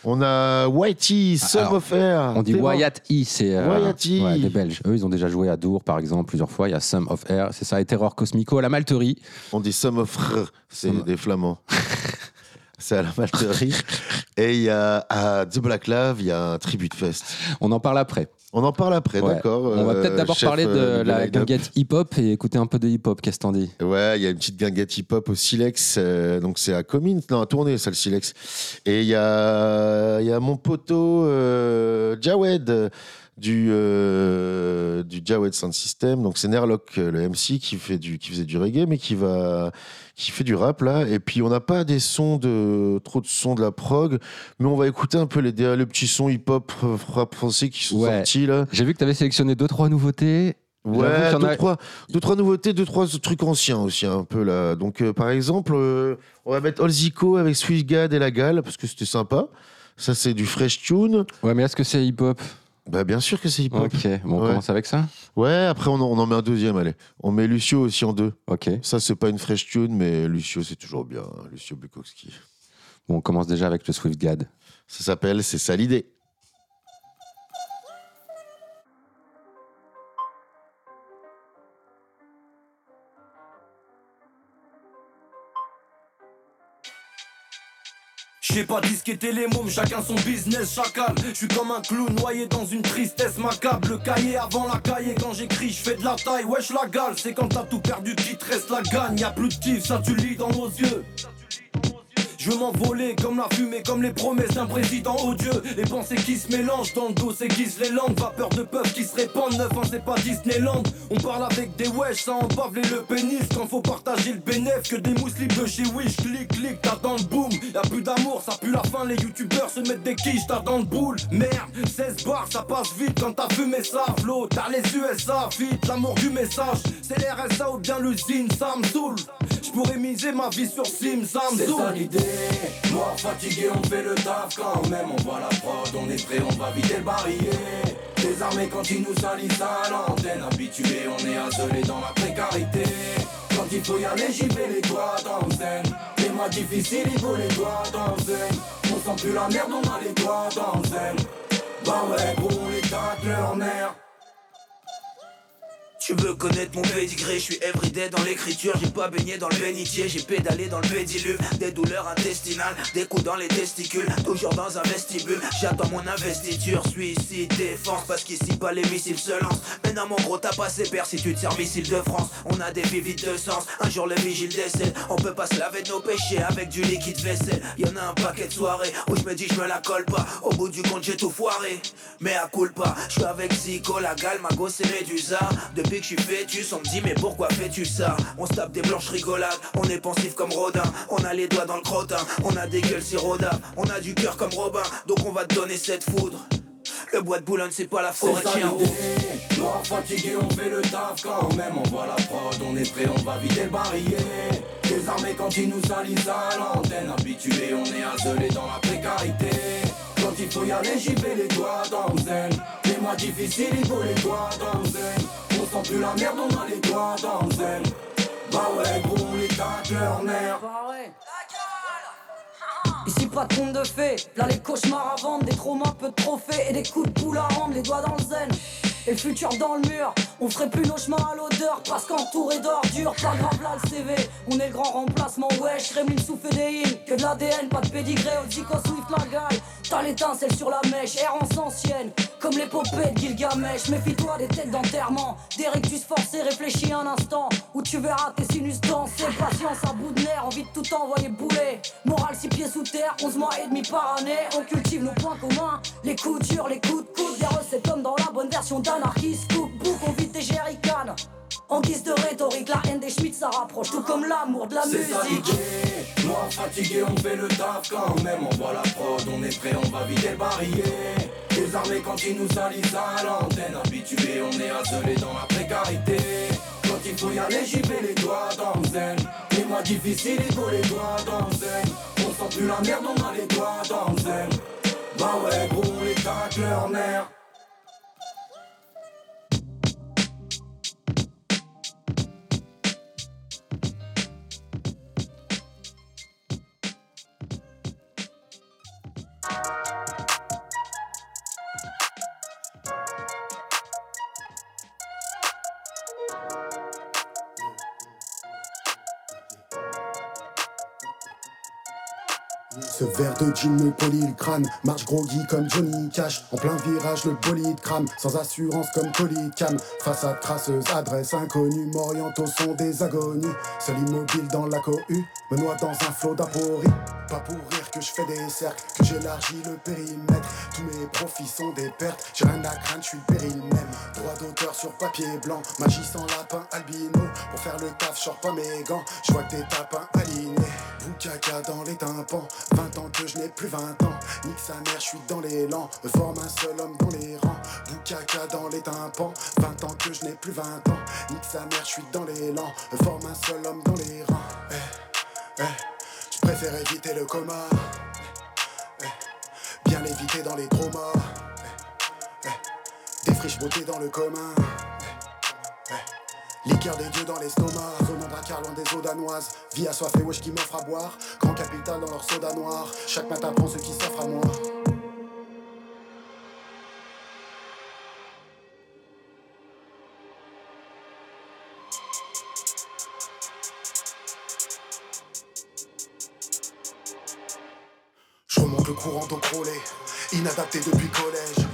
Speaker 3: On a Whitey, Sum
Speaker 4: alors,
Speaker 3: of Air.
Speaker 4: On dit Wyatt E, c'est
Speaker 3: E.
Speaker 4: ouais, des Belges. Eux, ils ont déjà joué à Dour, par exemple, plusieurs fois. Il y a Sum of Air, c'est ça, et Terror Cosmico à la Malterie.
Speaker 3: On dit Sum of R, c'est Des flamands. c'est à la Malterie. et il y a à The Black Love, il y a un tribute fest.
Speaker 4: On en parle après.
Speaker 3: On en parle après,
Speaker 4: Ouais.
Speaker 3: d'accord
Speaker 4: On va
Speaker 3: euh,
Speaker 4: peut-être d'abord
Speaker 3: chef,
Speaker 4: parler de
Speaker 3: euh,
Speaker 4: la guinguette hip-hop et écouter un peu de hip-hop. Qu'est-ce que t'en dis
Speaker 3: Ouais, il y a une petite guinguette hip-hop au Silex, euh, donc c'est à Comines, non, à Tournai, ça le Silex. Et il y a, y a mon poteau euh, Jawed euh, du, euh, du Jawed Sound System, donc c'est Nerlock, euh, le MC, qui, fait du, qui faisait du reggae, mais qui, va, qui fait du rap là. Et puis on n'a pas des sons de, trop de sons de la prog, mais on va écouter un peu les, les petits sons hip-hop rap français qui sont
Speaker 4: Ouais.
Speaker 3: sortis là.
Speaker 4: J'ai vu que tu avais sélectionné deux trois nouveautés.
Speaker 3: Ouais, deux,
Speaker 4: a-
Speaker 3: trois, deux, trois nouveautés, deux, trois trucs anciens aussi, un peu là. Donc, euh, par exemple, euh, on va mettre Olzico avec Swissgad et La Gale, parce que c'était sympa. Ça, c'est du fresh tune.
Speaker 4: Ouais, mais est-ce que c'est hip-hop?
Speaker 3: Bah, bien sûr que c'est hip-hop.
Speaker 4: Ok, bon, on
Speaker 3: Ouais.
Speaker 4: commence avec ça
Speaker 3: Ouais, après, on en, on en met un deuxième, allez. On met Lucio aussi en deux.
Speaker 4: Ok.
Speaker 3: Ça, c'est pas une fresh tune, mais Lucio, c'est toujours bien. hein, Lucio Bukowski.
Speaker 4: Bon, on commence déjà avec le Swift Gad.
Speaker 3: Ça s'appelle C'est ça l'idée.
Speaker 9: J'ai pas disquetté les mômes, chacun son business, chacal. Je suis comme un clown noyé dans une tristesse macabre. Le cahier avant la cahier, quand j'écris, je fais de la taille. Wesh la gale, c'est quand t'as tout perdu qu'il te reste la gagne. Y'a plus de kiff, ça tu lis dans nos yeux. Je veux m'envoler comme la fumée, comme les promesses d'un président odieux. Les pensées qui se mélangent dans le dos s'aiguisent les langues. Vapeur de peuple qui se répandent, neuf ans c'est pas Disneyland. On parle avec des wesh, ça embave les le pénis. Quand faut partager le bénéf, que des mousses libres de chez Wish. Clic, clic, t'as dans le boom. Y'a plus d'amour, ça pue la fin. Les youtubeurs se mettent des quiches, t'as dans le boule. Merde, 16 bars, ça passe vite quand t'as fumé ça. Flow, t'as les USA, vite, l'amour du message. C'est l'RSA ou bien l'usine, ça me saoule. J'pourrais miser ma vie sur Sim, ça me saoule.
Speaker 10: Mort fatigué, on fait le taf quand même. On voit la prod, on est prêt, on va vider le barillet. Les armées quand ils nous salissent à l'antenne. Habitués, on est isolés dans la précarité. Quand il faut y aller, j'y vais les doigts dans le zen. Les mois difficiles, il faut les doigts dans le zen. On sent plus la merde, on a les doigts dans le zen. Bah ouais, gros, les tacle leur mère.
Speaker 11: Tu veux connaître mon pédigré, je suis everyday dans l'écriture, j'ai pas baigné dans le bénitier, j'ai pédalé dans le pédiluve, des douleurs intestinales, des coups dans les testicules, toujours dans un vestibule, j'attends mon investiture, suicide, défense, parce qu'ici pas les missiles se lancent, mais non mon gros t'as pas ses pères si tu te sers missile de France, on a des vies de sens, un jour le vigile décède, on peut pas se laver de nos péchés avec du liquide vaisselle, y'en a un paquet de soirées, où je me dis je me la colle pas, au bout du compte j'ai tout foiré, mais à culpa, je suis avec Zico, la gale, ma gosse et Médusa, depuis que je suis fœtus, on me dit mais pourquoi fais-tu ça? On se tape des blanches rigolades, on est pensif comme Rodin, on a les doigts dans le crottin, on a des gueules sirodables, on a du cœur comme Robin, donc on va te donner cette foudre. Le bois de Boulogne c'est pas la forêt de chien.
Speaker 10: Mort fatigué, on fait le taf quand même. On voit la prod, on est prêt, on va vider le barillet. Les armées quand ils nous salissent à l'antenne. Habitués, on est isolés dans la précarité. Quand il faut y aller, j'y vais les doigts dans le zen. Les mois difficiles, il faut les doigts dans le zen. Sent plus la merde, on a les doigts dans le zen. Bah ouais, gros, les tacle leur mère.
Speaker 12: Ici pas de conte de fées, là les cauchemars à vendre, des traumas, peu de trophées et des coups de poule à rendre, les doigts dans le zen. Et le futur dans le mur, on ferait plus nos chemins à l'odeur parce qu'entouré d'ordures, pas grave là le CV. On est le grand remplacement, wesh, Kremlin sous fédéine, que de l'ADN, pas de pédigré, Zico Swift la. T'as l'étincelle sur la mèche, errance ancienne, comme l'épopée de Gilgamesh. Méfie-toi des têtes d'enterrement, des rectus forcés, réfléchis un instant, où tu verras tes sinus danser. Patience à bout de nerfs, envie de tout envoyer bouler. Morale six pieds sous terre, 11 mois et demi par année. On cultive nos points communs, les coups durs, les coups de coude, des recettes comme dans la bonne version d'anarchiste. Cookbook, on vide des jerrycans. En guise de rhétorique, la haine des Schmitt ça rapproche, tout comme l'amour de la
Speaker 10: C'est ça
Speaker 12: musique.
Speaker 10: l'idée. Mort fatigué, on fait le taf quand même. On voit la prod, on est prêt, on va vider le. Les armées quand ils nous salissent à l'antenne. Habitués, on est isolés dans la précarité. Quand il faut y aller, j'y vais les doigts dans le zen. Les mois difficiles, il faut les doigts dans le zen. On sent plus la merde, on a les doigts dans le zen. Bah ouais, gros, les tacs leur mère.
Speaker 13: Gin me polie le crâne, marche groggy comme Johnny Cash. En plein virage, le bolide crame, sans assurance comme Polycam. Façade traceuse, adresse inconnue, m'oriente au son des agonies. Seul immobile dans la cohue, me noie dans un flot d'aporie. Pas pour rire que je fais des cercles, que j'élargis le périmètre. Tous mes profits sont des pertes, j'ai rien à craindre, je suis péril même. Droit d'auteur sur papier blanc, magie sans lapin albino. Pour faire le taf, je pas mes gants, je vois que des tapins alignés. Boukaka dans les tympans, 20 ans que je n'ai plus 20 ans. Nique sa mère, je suis dans l'élan, me forme un seul homme dans les rangs. Boukaka dans les tympans, 20 ans que je n'ai plus 20 ans. Nique sa mère, je suis dans l'élan, me forme un seul homme dans les rangs. Eh, eh, je préfère éviter le coma. Eh, bien l'éviter dans les traumas. Eh, eh, des friches beauté dans le commun. Liqueur des dieux dans l'estomac, zone braquard loin des eaux danoises. Vie assoiffée, wesh qui m'offre à boire. Grand capital dans leur soda noir. Chaque matin prend ce qui s'offre à moi. Je remonte le courant d'eau crôlée, inadapté depuis collège.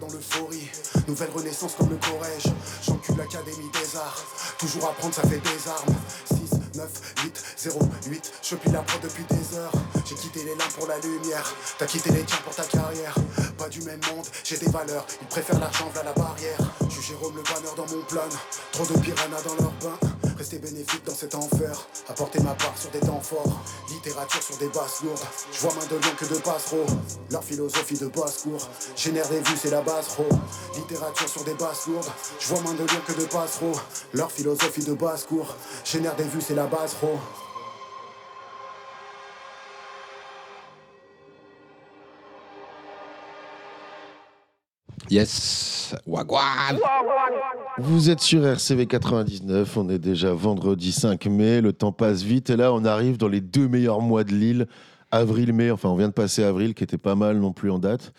Speaker 13: Dans l'euphorie, nouvelle renaissance comme le Corrège. J'encule l'académie des arts, toujours apprendre ça fait des armes. 6, 9, 8, 0, 8, je plie la prod depuis des heures. J'ai quitté les lampes pour la lumière, t'as quitté les tiens pour ta carrière. Pas du même monde, j'ai des valeurs, ils préfèrent l'argent vers la barrière. Je suis Jérôme le banneur dans mon plan, trop de piranhas dans leur bain. Rester bénéfique dans cet enfer, apporter ma part sur des temps forts. Littérature sur des basses lourdes, je vois moins de lions que de passereaux. Leur philosophie de basse-cour, génère des vues, c'est la base ro. Littérature sur des basses lourdes, je vois moins de lions que de passereaux. Leur philosophie de basse-cour, génère des vues, c'est la base ro.
Speaker 4: Yes, Wagwan
Speaker 3: Vous êtes sur RCV 99, on est déjà vendredi 5 mai, le temps passe vite et là on arrive dans les deux meilleurs mois de Lille, avril-mai, enfin on vient de passer avril qui était pas mal non plus en date.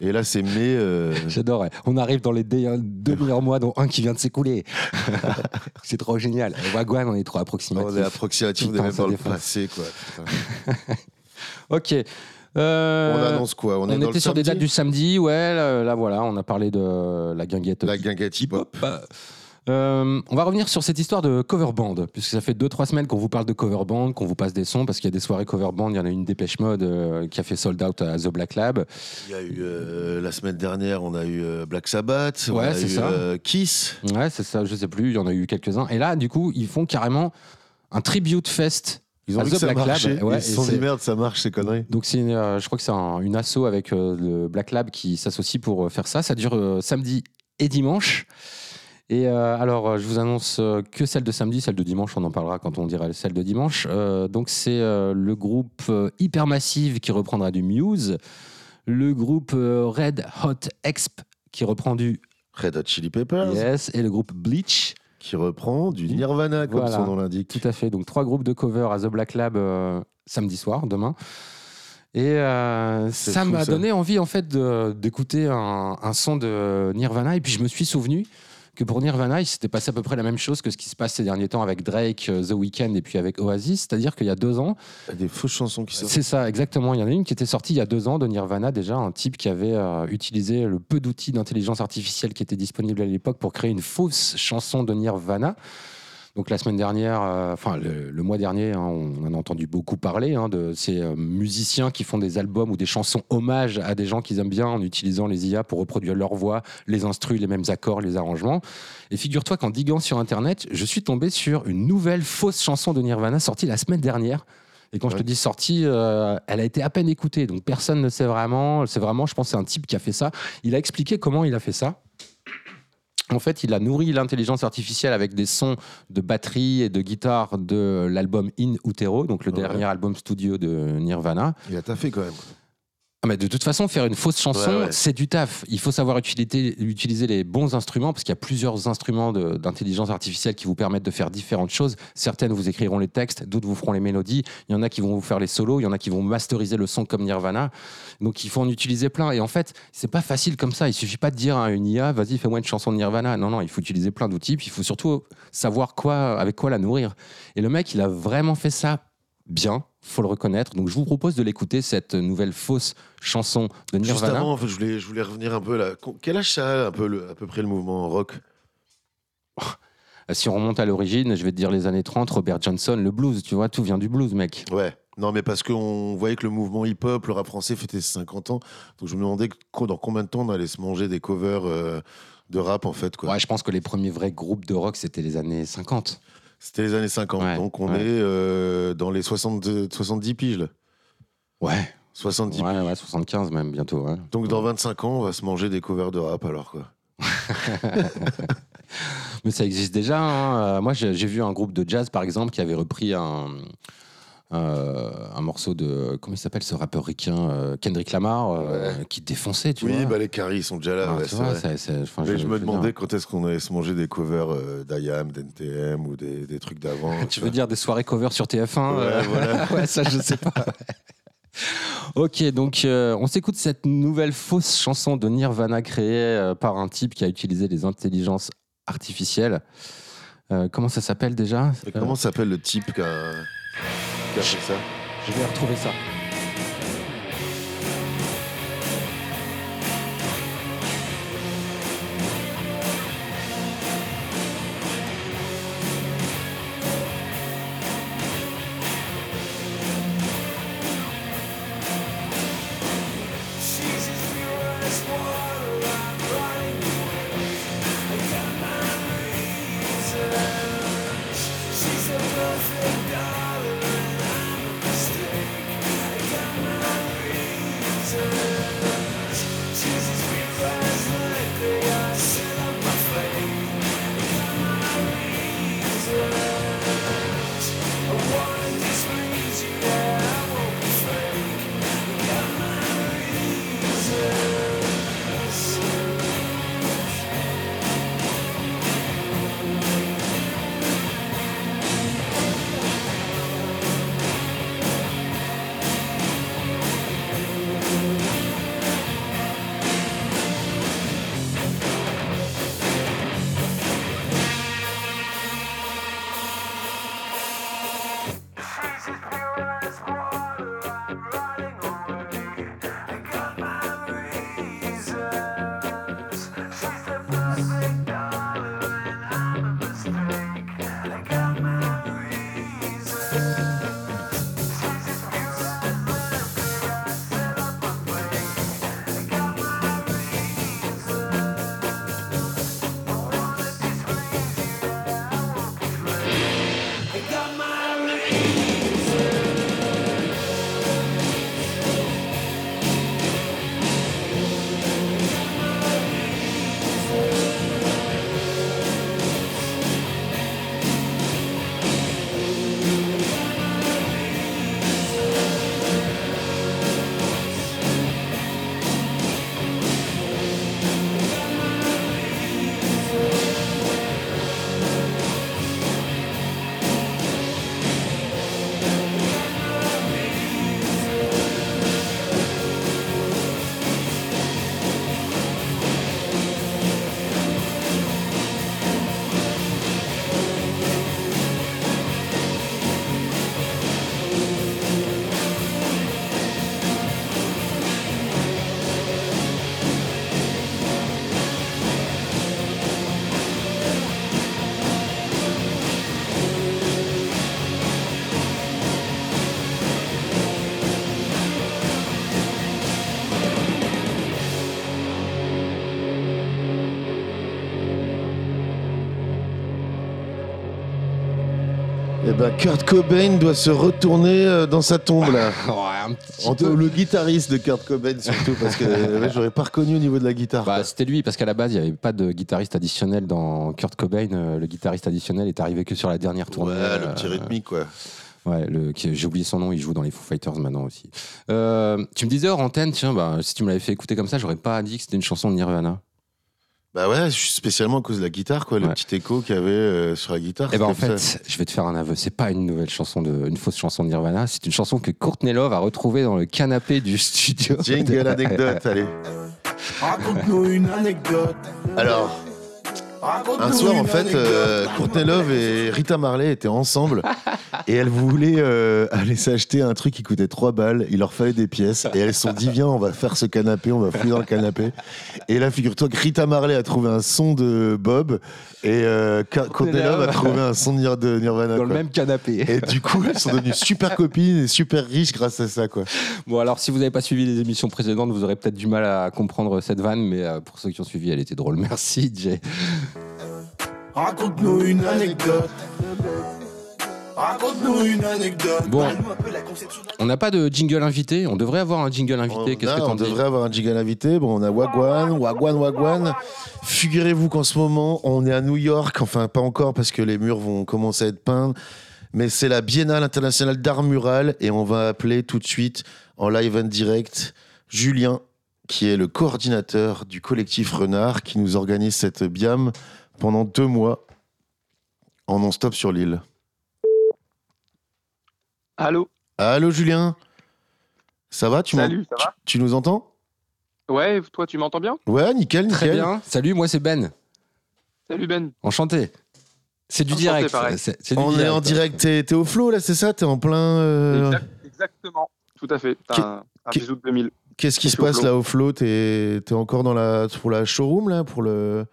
Speaker 3: Et là c'est mai. euh,
Speaker 4: J'adorais. On arrive dans les dé- deux meilleurs mois, dont un qui vient de s'écouler. c'est trop génial. Wagwan, on est trop approximatif.
Speaker 3: On est approximatif, on est même dans le passé quoi.
Speaker 4: Ok. Euh,
Speaker 3: On annonce quoi On est dans
Speaker 4: était
Speaker 3: le
Speaker 4: sur des dates du samedi, ouais. Là, là, voilà, on a parlé de la guinguette.
Speaker 3: La guinguette hip-hop.
Speaker 4: Euh, on va revenir sur cette histoire de cover band, puisque ça fait 2-3 semaines qu'on vous parle de cover band, qu'on vous passe des sons, parce qu'il y a des soirées cover band. Il y en a une Dépêche Mode euh, qui a fait sold out à The Black Lab.
Speaker 3: Il y a eu euh, la semaine dernière, on a eu Black Sabbath, on
Speaker 4: Ouais,
Speaker 3: a
Speaker 4: c'est
Speaker 3: eu
Speaker 4: ça.
Speaker 3: euh, Kiss.
Speaker 4: Ouais, c'est ça, je sais plus, il y en a eu quelques-uns. Et là, du coup, ils font carrément un tribute fest.
Speaker 3: Ils ont
Speaker 4: à
Speaker 3: vu que ça
Speaker 4: Black
Speaker 3: marchait.
Speaker 4: Lab. Ouais,
Speaker 3: Ils se sont dit merde, ça marche ces conneries.
Speaker 4: Donc c'est, euh, je crois que c'est un- une asso avec euh, le Black Lab qui s'associe pour euh, faire ça. Ça dure samedi et dimanche. Et alors, je vous annonce que celle de samedi, celle de dimanche, on en parlera quand on dira celle de dimanche. Donc c'est le groupe Hypermassive qui reprendra du Muse, le groupe Red Hot Exp qui reprend du
Speaker 3: Red Hot Chili Peppers.
Speaker 4: Yes, et le groupe Bleach
Speaker 3: qui reprend du Nirvana, comme
Speaker 4: Voilà.
Speaker 3: son nom l'indique.
Speaker 4: Tout à fait. Donc trois groupes de cover à The Black Lab euh, samedi soir, demain. Et euh, ça m'a donné envie en fait d'écouter un, un son de Nirvana. Et puis je me suis souvenu que pour Nirvana, il s'était passé à peu près la même chose que ce qui se passe ces derniers temps avec Drake, euh, The Weeknd et puis avec Oasis. C'est-à-dire qu'il y a deux ans,
Speaker 3: Des fausses chansons qui sortent.
Speaker 4: c'est ça, exactement. Il y en a une qui était sortie il y a deux ans de Nirvana, déjà, un type qui avait euh, utilisé le peu d'outils d'intelligence artificielle qui étaient disponibles à l'époque pour créer une fausse chanson de Nirvana. Donc la semaine dernière, euh, enfin le, le mois dernier, hein, on en a entendu beaucoup parler hein, de ces euh, musiciens qui font des albums ou des chansons hommages à des gens qu'ils aiment bien en utilisant les IA pour reproduire leur voix, les instrus, les mêmes accords, les arrangements. Et figure-toi qu'en diguant sur Internet, je suis tombé sur une nouvelle fausse chanson de Nirvana sortie la semaine dernière. Et quand je te dis sortie, euh, elle a été à peine écoutée, donc personne ne sait vraiment. C'est vraiment, je pense, c'est un type qui a fait ça. Il a expliqué comment il a fait ça. En fait, il a nourri l'intelligence artificielle avec des sons de batterie et de guitare de l'album In Utero, donc le
Speaker 3: Ouais.
Speaker 4: dernier album studio de Nirvana.
Speaker 3: Il a taffé quand même.
Speaker 4: Ah, mais de toute façon, faire une fausse chanson,
Speaker 3: Ouais, ouais.
Speaker 4: c'est du taf. Il faut savoir utiliser, utiliser les bons instruments, parce qu'il y a plusieurs instruments d'intelligence artificielle qui vous permettent de faire différentes choses. Certaines vous écriront les textes, d'autres vous feront les mélodies. Il y en a qui vont vous faire les solos, il y en a qui vont masteriser le son comme Nirvana. Donc il faut en utiliser plein. Et en fait, c'est pas facile comme ça. Il suffit pas de dire à une IA, vas-y, fais-moi une chanson de Nirvana. Non, non, il faut utiliser plein d'outils. Il faut surtout savoir quoi, avec quoi la nourrir. Et le mec, il a vraiment fait ça bien, faut le reconnaître. Donc je vous propose de l'écouter, cette nouvelle fausse chanson de
Speaker 3: Juste
Speaker 4: Nirvana.
Speaker 3: avant, en fait, je, voulais, je voulais revenir un peu là. Qu- Quel âge ça a un peu le- à peu près le mouvement rock?
Speaker 4: Euh, Si on remonte à l'origine, je vais te dire les années 30, Robert Johnson, le blues, tu vois, tout vient du blues, mec.
Speaker 3: Ouais. Non, mais parce qu'on voyait que le mouvement hip-hop, le rap français fêtait ses 50 ans. Donc je me demandais dans combien de temps on allait se manger des covers euh, de rap, en fait. Quoi.
Speaker 4: Ouais, je pense que les premiers vrais groupes de rock, c'était les années 50.
Speaker 3: C'était les années 50.
Speaker 4: Ouais,
Speaker 3: donc on
Speaker 4: ouais.
Speaker 3: est euh, dans les 60 70 piges. Là.
Speaker 4: Ouais.
Speaker 3: 70
Speaker 4: Ouais, ouais, 75 même, bientôt. ouais.
Speaker 3: Donc dans 25 ans, on va se manger des covers de rap alors quoi.
Speaker 4: Mais ça existe déjà. hein. Euh, Moi, j'ai vu un groupe de jazz, par exemple, qui avait repris un, euh, un morceau de. Comment il s'appelle ce rappeur ricain euh, Kendrick Lamar, euh, qui défonçait, tu
Speaker 3: oui,
Speaker 4: vois.
Speaker 3: bah les caries sont déjà là.
Speaker 4: Ah,
Speaker 3: ouais,
Speaker 4: vois,
Speaker 3: Mais je, me demandais
Speaker 4: dire.
Speaker 3: quand est-ce qu'on allait se manger des covers d'IAM, d'NTM ou des, des trucs d'avant.
Speaker 4: Tu veux dire des soirées cover sur TF1
Speaker 3: Ouais, voilà.
Speaker 4: ouais, ça, je sais pas. ok, donc euh, on s'écoute cette nouvelle fausse chanson de Nirvana créée euh, par un type qui a utilisé les intelligences artificielles. Euh, comment ça s'appelle déjà?
Speaker 3: Comment s'appelle le type qui a,
Speaker 4: Je vais retrouver ça.
Speaker 3: Ben, Kurt Cobain doit se retourner euh, dans sa tombe là. Le guitariste de Kurt Cobain surtout, parce que ouais, j'aurais pas reconnu au niveau de la guitare.
Speaker 4: Bah, c'était lui, parce qu'à la base, il n'y avait pas de guitariste additionnel dans Kurt Cobain. Euh, Le guitariste additionnel est arrivé que sur la dernière tournée.
Speaker 3: Ouais, le
Speaker 4: euh,
Speaker 3: petit rythmique quoi.
Speaker 4: Ouais, j'ai oublié son nom, il joue dans les Foo Fighters maintenant aussi. Euh, tu me disais hors antenne, tiens, bah, si tu me l'avais fait écouter comme ça, j'aurais pas dit que c'était une chanson de Nirvana.
Speaker 3: Bah ouais, spécialement à cause de la guitare quoi, le petit écho qu'il y avait euh, sur la guitare.
Speaker 4: Eh ben en
Speaker 3: c'était
Speaker 4: fait,
Speaker 3: ça.
Speaker 4: je vais te faire un aveu, c'est pas une nouvelle chanson de, une fausse chanson de Nirvana, c'est une chanson que Courtney Love a retrouvée dans le canapé du studio.
Speaker 3: Jingle anecdote, allez.
Speaker 10: Raconte-nous une anecdote.
Speaker 3: Alors,
Speaker 10: Raconte-nous
Speaker 3: Un soir,
Speaker 10: une
Speaker 3: en fait,
Speaker 10: anecdote.
Speaker 3: euh, Courtney Love et Rita Marley étaient ensemble et elles voulaient euh, aller s'acheter un truc qui coûtait 3 balles. Il leur fallait des pièces et elles se sont dit Viens, on va faire ce canapé, on va fouiller dans le canapé. Et là, figure-toi que Rita Marley a trouvé un son de Bob et euh, a trouvé un son de Nir- de Nirvana.
Speaker 4: Dans le même canapé.
Speaker 3: Et du coup, elles sont devenues super copines et super riches grâce à ça. quoi.
Speaker 4: Bon, alors si vous n'avez pas suivi les émissions précédentes, vous aurez peut-être du mal à comprendre cette vanne, mais euh, pour ceux qui ont suivi, elle était drôle. Merci, Jay.
Speaker 10: Raconte-nous une anecdote. Raconte-nous une anecdote.
Speaker 4: Bon, on n'a pas de jingle invité, on devrait avoir un jingle invité. Qu'est-ce que
Speaker 3: on
Speaker 4: t'en dis
Speaker 3: devrait avoir un jingle invité. Bon, on a Wagwan, Wagwan, Wagwan. Figurez-vous qu'en ce moment, on est à New York. Enfin, pas encore parce que les murs vont commencer à être peints. Mais c'est la Biennale internationale d'art mural et on va appeler tout de suite en live and direct Julien, qui est le coordinateur du collectif Renard, qui nous organise cette biam pendant deux mois en non-stop sur l'île.
Speaker 14: Allô
Speaker 3: Allô Julien Ça va tu
Speaker 14: Salut, ça va
Speaker 3: tu, tu nous entends
Speaker 14: Ouais, toi tu m'entends bien
Speaker 3: Ouais, nickel, nickel.
Speaker 4: Très bien. Salut, moi c'est Ben.
Speaker 14: Salut Ben.
Speaker 4: Enchanté. C'est du
Speaker 14: Enchanté,
Speaker 4: direct. du
Speaker 3: On est
Speaker 4: direct.
Speaker 3: en direct, t'es au flow là, c'est ça T'es en plein. euh,
Speaker 14: Exact- exactement, tout à fait. Un, bisou de 2000.
Speaker 3: Qu'est-ce qui se passe
Speaker 14: flow.
Speaker 3: là au flow T'es t'es encore dans la pour la showroom là pour le.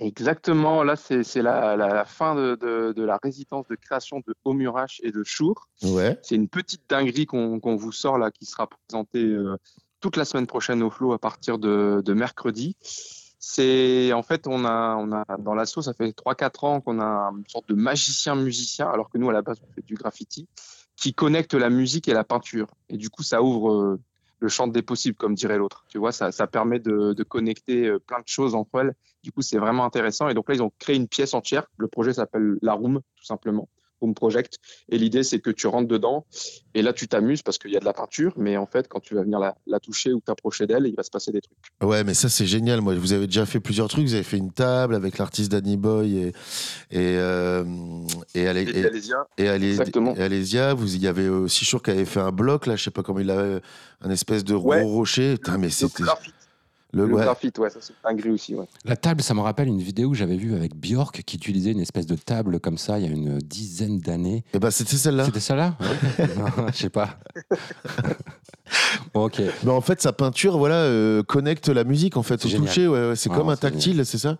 Speaker 14: Exactement, là c'est la, la- la fin de, de- de la résidence de création de Homurash et de Chour.
Speaker 3: Ouais.
Speaker 14: C'est une petite dinguerie qu'on vous sort là qui sera présentée euh, toute la semaine prochaine au Flow à partir de, de mercredi. C'est en fait on a on a dans l'asso ça fait 3-4 ans qu'on a une sorte de magicien musicien alors que nous à la base on fait du graffiti qui connecte la musique et la peinture et du coup ça ouvre euh, le champ des possibles comme dirait l'autre. Tu vois ça ça permet de, de connecter euh, plein de choses entre elles. Du coup c'est vraiment intéressant et donc là ils ont créé une pièce entière. Le projet s'appelle la Room tout simplement. Room Project. Et l'idée, c'est que tu rentres dedans et là, tu t'amuses parce qu'il y a de la peinture, mais en fait, quand tu vas venir la, la toucher ou t'approcher d'elle, il va se passer des trucs.
Speaker 3: Ouais, mais ça c'est génial. Moi, vous avez déjà fait plusieurs trucs. Vous avez fait une table avec l'artiste Danny Boy et et euh, et, Ale-
Speaker 14: Et
Speaker 3: et-
Speaker 14: Alésia.
Speaker 3: et Ale-
Speaker 14: Exactement.
Speaker 3: et Alésia. Vous y avait aussi Chour qui avait fait un bloc là. Je sais pas comment il avait un espèce de
Speaker 14: Ouais.
Speaker 3: gros rocher. Putain, mais c'était. Le
Speaker 14: Le
Speaker 3: ouais.
Speaker 14: graphite, ouais, ça c'est un gris aussi, ouais.
Speaker 4: La table, ça me rappelle une vidéo que j'avais vue avec Björk qui utilisait une espèce de table comme ça il y a une dizaine d'années.
Speaker 3: Et ben c'était celle-là.
Speaker 4: C'était celle-là? Je sais pas. Bon, ok.
Speaker 3: Mais en fait, sa peinture, voilà, euh, connecte la musique en fait
Speaker 4: C'est
Speaker 3: au
Speaker 4: génial.
Speaker 3: toucher. Ouais, ouais. C'est
Speaker 4: Ouais,
Speaker 3: comme un tactile, c'est ça?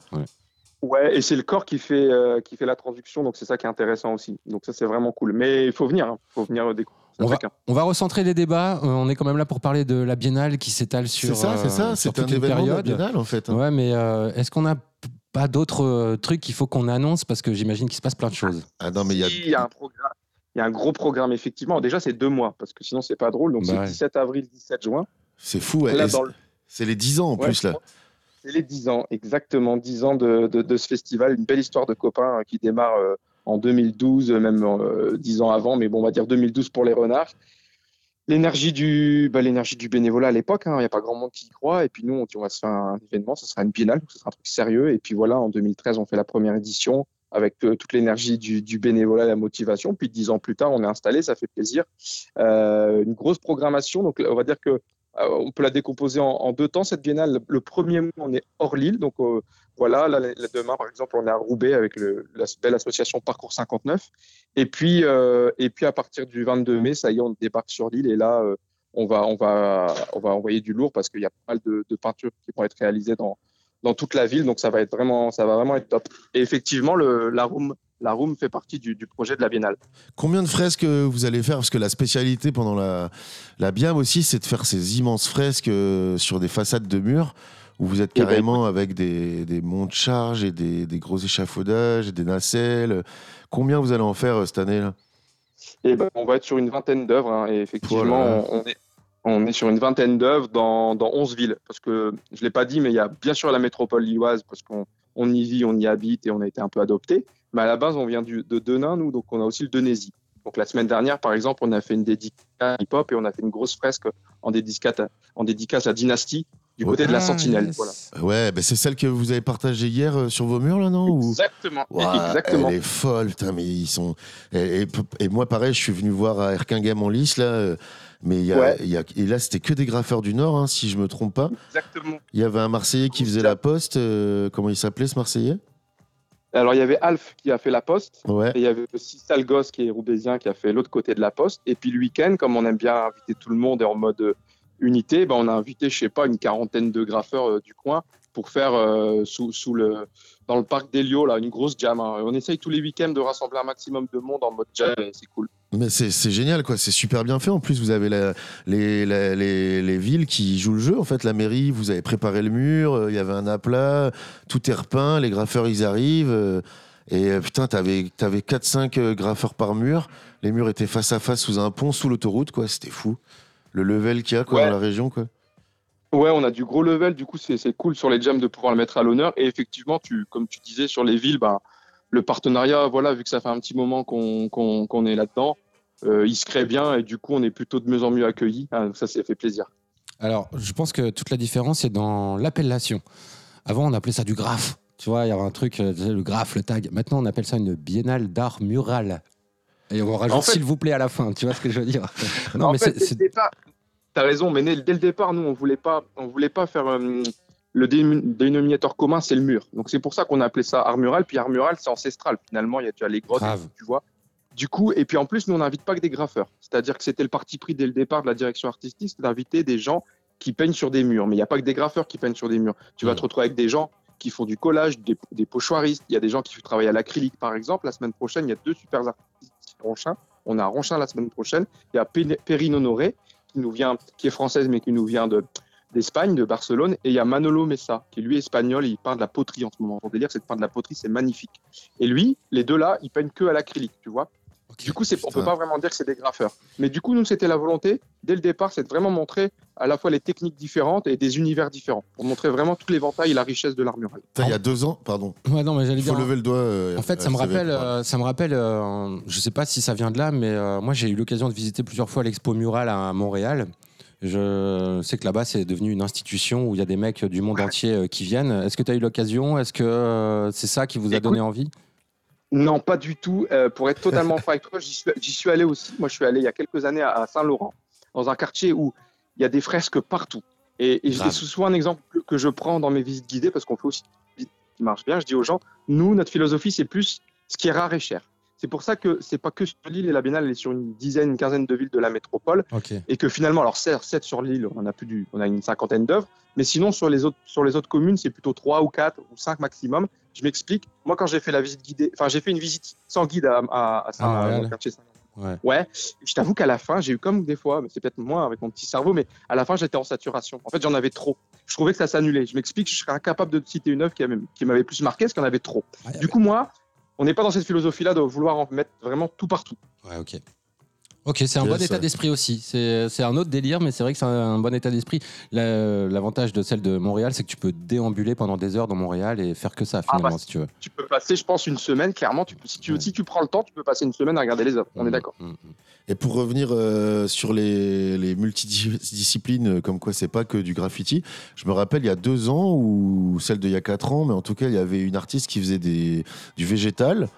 Speaker 14: Ouais, et c'est le corps qui fait, euh, qui fait la traduction, donc c'est ça qui est intéressant aussi. Donc ça, c'est vraiment cool. Mais il faut venir, il faut venir découvrir.
Speaker 4: On va,
Speaker 14: chacun.
Speaker 4: on va recentrer les débats. Euh, on est quand même là pour parler de la biennale qui s'étale sur.
Speaker 3: C'est ça, c'est ça.
Speaker 4: euh,
Speaker 3: C'est un événement de la
Speaker 4: période.
Speaker 3: Biennale en fait. hein.
Speaker 4: Ouais, mais euh, est-ce qu'on a pas d'autres trucs qu'il faut qu'on annonce? Parce que j'imagine qu'il se passe plein de choses.
Speaker 3: Ah non, mais il y a.
Speaker 14: Il y a un programme. Il y a un gros programme, effectivement. Déjà, c'est deux mois, parce que sinon, c'est pas drôle. Donc,
Speaker 4: Bah
Speaker 14: c'est
Speaker 4: ouais.
Speaker 14: 17 avril, 17 juin.
Speaker 3: C'est fou, ouais. C'est-
Speaker 14: le-
Speaker 3: C'est les 10 ans en
Speaker 14: Ouais,
Speaker 3: plus là.
Speaker 14: C'est les 10 ans, exactement. 10 ans de, de- de ce festival. Une belle histoire de copains qui démarre euh, en 2012, euh, même euh, 10 ans avant, mais bon, on va dire 2012 pour les renards. L'énergie du, bah, du bénévolat à l'époque, hein, il n'y a pas grand monde qui y croit. Et puis nous, on, on va se faire un événement, ce sera une biennale, ce sera un truc sérieux. Et puis voilà, en 2013, on fait la première édition avec euh, toute l'énergie du, du bénévolat, la motivation. Puis dix ans plus tard, on est installé, ça fait plaisir. Euh, une grosse programmation, donc on va dire que euh, on peut la décomposer en, deux temps, cette biennale. Le, premier mois, on est hors Lille. Donc euh, voilà, là, demain, par exemple, on est à Roubaix avec la belle association Parcours 59. Et puis, euh, et puis à partir du 22 mai, ça y est, on débarque sur l'île. Et là, euh, on, va, on, va, on va envoyer du lourd parce qu'il y a pas mal de, de peintures qui vont être réalisées dans, dans toute la ville. Donc ça va, être vraiment, ça va vraiment être top. Et effectivement, le, la, room, la room fait partie du, du projet de la biennale.
Speaker 3: Combien de fresques euh, vous allez faire? Parce que la spécialité pendant la, la BIAM aussi, c'est de faire ces immenses fresques euh, sur des façades de murs où vous êtes
Speaker 14: Eh ben,
Speaker 3: carrément avec des, des monts de charge et des, des gros échafaudages, et des nacelles. Combien vous allez en faire euh, cette année là?
Speaker 14: Et ben, on va être sur une vingtaine d'œuvres. hein, et effectivement, on est, on est sur une vingtaine d'œuvres dans, dans 11 villes. Parce que je ne l'ai pas dit, mais il y a bien sûr la métropole lilloise, parce qu'on on y vit, on y habite et on a été un peu adopté. Mais à la base, on vient du, de Denain, nous, donc on a aussi le Denaisie. Donc la semaine dernière, par exemple, on a fait une dédicace hip-hop et on a fait une grosse fresque en dédicace, en dédicace à Dynasty du côté de la Sentinelle.
Speaker 3: yes.
Speaker 14: Voilà.
Speaker 3: Ouais, bah c'est celle que vous avez partagée hier euh, sur vos murs là, non Ou-
Speaker 14: Exactement.
Speaker 3: Ouah,
Speaker 14: exactement.
Speaker 3: Elle est folle, putain, mais ils sont. Et, et- et moi, pareil, je suis venu voir à Erquinghem en lice là, euh, mais il y a,
Speaker 14: Ouais.
Speaker 3: il y a- et là, c'était que des graffeurs du Nord, hein, si je me trompe pas.
Speaker 14: Exactement.
Speaker 3: Il y avait un Marseillais qui faisait la poste. euh, comment il s'appelait ce Marseillais?
Speaker 14: Alors, il y avait Alf qui a fait la poste.
Speaker 3: Ouais.
Speaker 14: Et il y avait aussi Salgos qui est roubaisien qui a fait l'autre côté de la poste. Et puis le week-end, comme on aime bien inviter tout le monde et en mode euh, unité, ben, on a invité, je sais pas, une quarantaine de graffeurs euh, du coin pour faire euh, sous, sous le, dans le parc d'Elio, là, une grosse jam. hein. On essaye tous les week-ends de rassembler un maximum de monde en mode jam et c'est cool.
Speaker 3: Mais c'est génial, quoi. C'est super bien fait. En plus, vous avez la- les, la- les, les villes qui jouent le jeu. En fait, la mairie, vous avez préparé le mur. euh, Il y avait un aplat. Tout est repeint. Les graffeurs, ils arrivent. euh, et euh, putain, t'avais avais 4-5 euh, graffeurs par mur. Les murs étaient face à face sous un pont, sous l'autoroute, quoi. C'était fou. Le level qu'il y a, quoi,
Speaker 14: Ouais.
Speaker 3: dans la région, quoi.
Speaker 14: Ouais, on a du gros level, du coup c'est cool sur les jams de pouvoir le mettre à l'honneur. Et effectivement, tu, comme tu disais sur les villes, ben, le partenariat, voilà, vu que ça fait un petit moment qu'on est là-dedans, euh, il se crée bien et du coup on est plutôt de mieux en mieux accueillis. Ah, ça, ça fait plaisir.
Speaker 4: Alors, je pense que toute la différence est dans l'appellation. Avant, on appelait ça du graphe. Tu vois, il y avait un truc, euh, le graphe, le tag. Maintenant, on appelle ça une biennale d'art mural. Et on rajoute
Speaker 14: En fait-
Speaker 4: s'il vous plaît à la fin. Tu vois ce que je veux dire? Non,
Speaker 14: en
Speaker 4: mais c'est-
Speaker 14: t'as raison, mais dès, dès le départ, nous, on voulait pas, on voulait pas faire euh, le dé- dénominateur commun, c'est le mur. Donc c'est pour ça qu'on a appelé ça art mural. Puis art mural, c'est ancestral. Finalement, il y a déjà les grottes, tu vois. Du coup, et puis en plus, nous, on n'invite pas que des graffeurs. C'est-à-dire que c'était le parti pris dès le départ de la direction artistique, d'inviter des gens qui peignent sur des murs. Mais il n'y a pas que des graffeurs qui peignent sur des murs. Tu vas te retrouver avec des gens qui font du collage, des, des pochoiristes. Il y a des gens qui travaillent à l'acrylique, par exemple. La semaine prochaine, il y a deux super artistes à Ronchin. On a Ronchin la semaine prochaine. Il y a Perrine Honoré, qui nous vient, qui est française, mais qui nous vient de d'Espagne, de Barcelone, et il y a Manolo Messa, qui lui est espagnol, et il peint de la poterie en ce moment. Son délire, c'est de peindre de la poterie, c'est magnifique. Et lui, les deux là, ils peignent que à l'acrylique, tu vois. Du coup, c'est, on peut pas vraiment dire que c'est des graffeurs. Mais du coup, nous, c'était la volonté, dès le départ, c'est de vraiment montrer à la fois les techniques différentes et des univers différents, pour montrer vraiment tout l'éventail et la richesse de l'art mural.
Speaker 3: Il y a deux ans, pardon.
Speaker 4: Ouais, non, mais j'allais
Speaker 3: Il faut
Speaker 4: dire.
Speaker 3: lever le doigt. euh,
Speaker 4: En fait, ça me rappelle, euh, ça me rappelle. euh, je sais pas si ça vient de là, mais euh, moi j'ai eu l'occasion de visiter plusieurs fois l'expo Mural à Montréal. Je sais que là-bas c'est devenu une institution où il y a des mecs du monde entier euh, qui viennent. Est-ce que tu as eu l'occasion? Est-ce que euh, c'est ça qui vous a
Speaker 14: Écoute,
Speaker 4: donné envie?
Speaker 14: Non, pas du tout. Euh, pour être totalement franc avec toi, j'y suis, allé aussi. Moi, je suis allé il y a quelques années à, Saint-Laurent, dans un quartier où il y a des fresques partout. Et, et c'est souvent un exemple que, que je prends dans mes visites guidées, parce qu'on fait aussi des visites qui marchent bien. Je dis aux gens, nous, notre philosophie, c'est plus ce qui est rare et cher. C'est pour ça que c'est pas que sur l'île et la Biennale, elle est sur une dizaine, une quinzaine de villes de la métropole. Et que finalement, alors certes, 7 sur l'île, on a plus du, on a une cinquantaine d'œuvres, mais sinon sur les autres, sur les autres communes, c'est plutôt 3 ou 4 ou 5 maximum. Je m'explique. Moi, quand j'ai fait la visite guidée, enfin, j'ai fait une visite sans guide à, à, à Saint-
Speaker 4: Ah, Ouais.
Speaker 14: Ouais, je t'avoue qu'à la fin, j'ai eu comme des fois, mais c'est peut-être moi avec mon petit cerveau, mais à la fin, j'étais en saturation. En fait, j'en avais trop. Je trouvais que ça s'annulait. Je m'explique, je serais incapable de te citer une œuvre qui, avait- qui m'avait plus marqué parce qu'il y en avait trop. du coup, moi, on n'est pas dans cette philosophie-là de vouloir en mettre vraiment tout partout.
Speaker 4: Ok, c'est un
Speaker 14: Yes.
Speaker 4: bon état d'esprit aussi. C'est un autre délire, mais c'est vrai que c'est un bon état d'esprit. La- L'avantage de celle de Montréal, c'est que tu peux déambuler pendant des heures dans Montréal et faire que ça, finalement,
Speaker 14: bah,
Speaker 4: si tu veux.
Speaker 14: Tu peux passer, je pense, une semaine, clairement. Tu peux- si, tu, si tu prends le temps, tu peux passer une semaine à regarder les œuvres. On est d'accord.
Speaker 3: Et pour revenir euh, sur les, les multidisciplines, euh, comme quoi c'est pas que du graffiti, je me rappelle il y a deux ans, ou celle d'il y a quatre ans, mais en tout cas, il y avait une artiste qui faisait des, du végétal.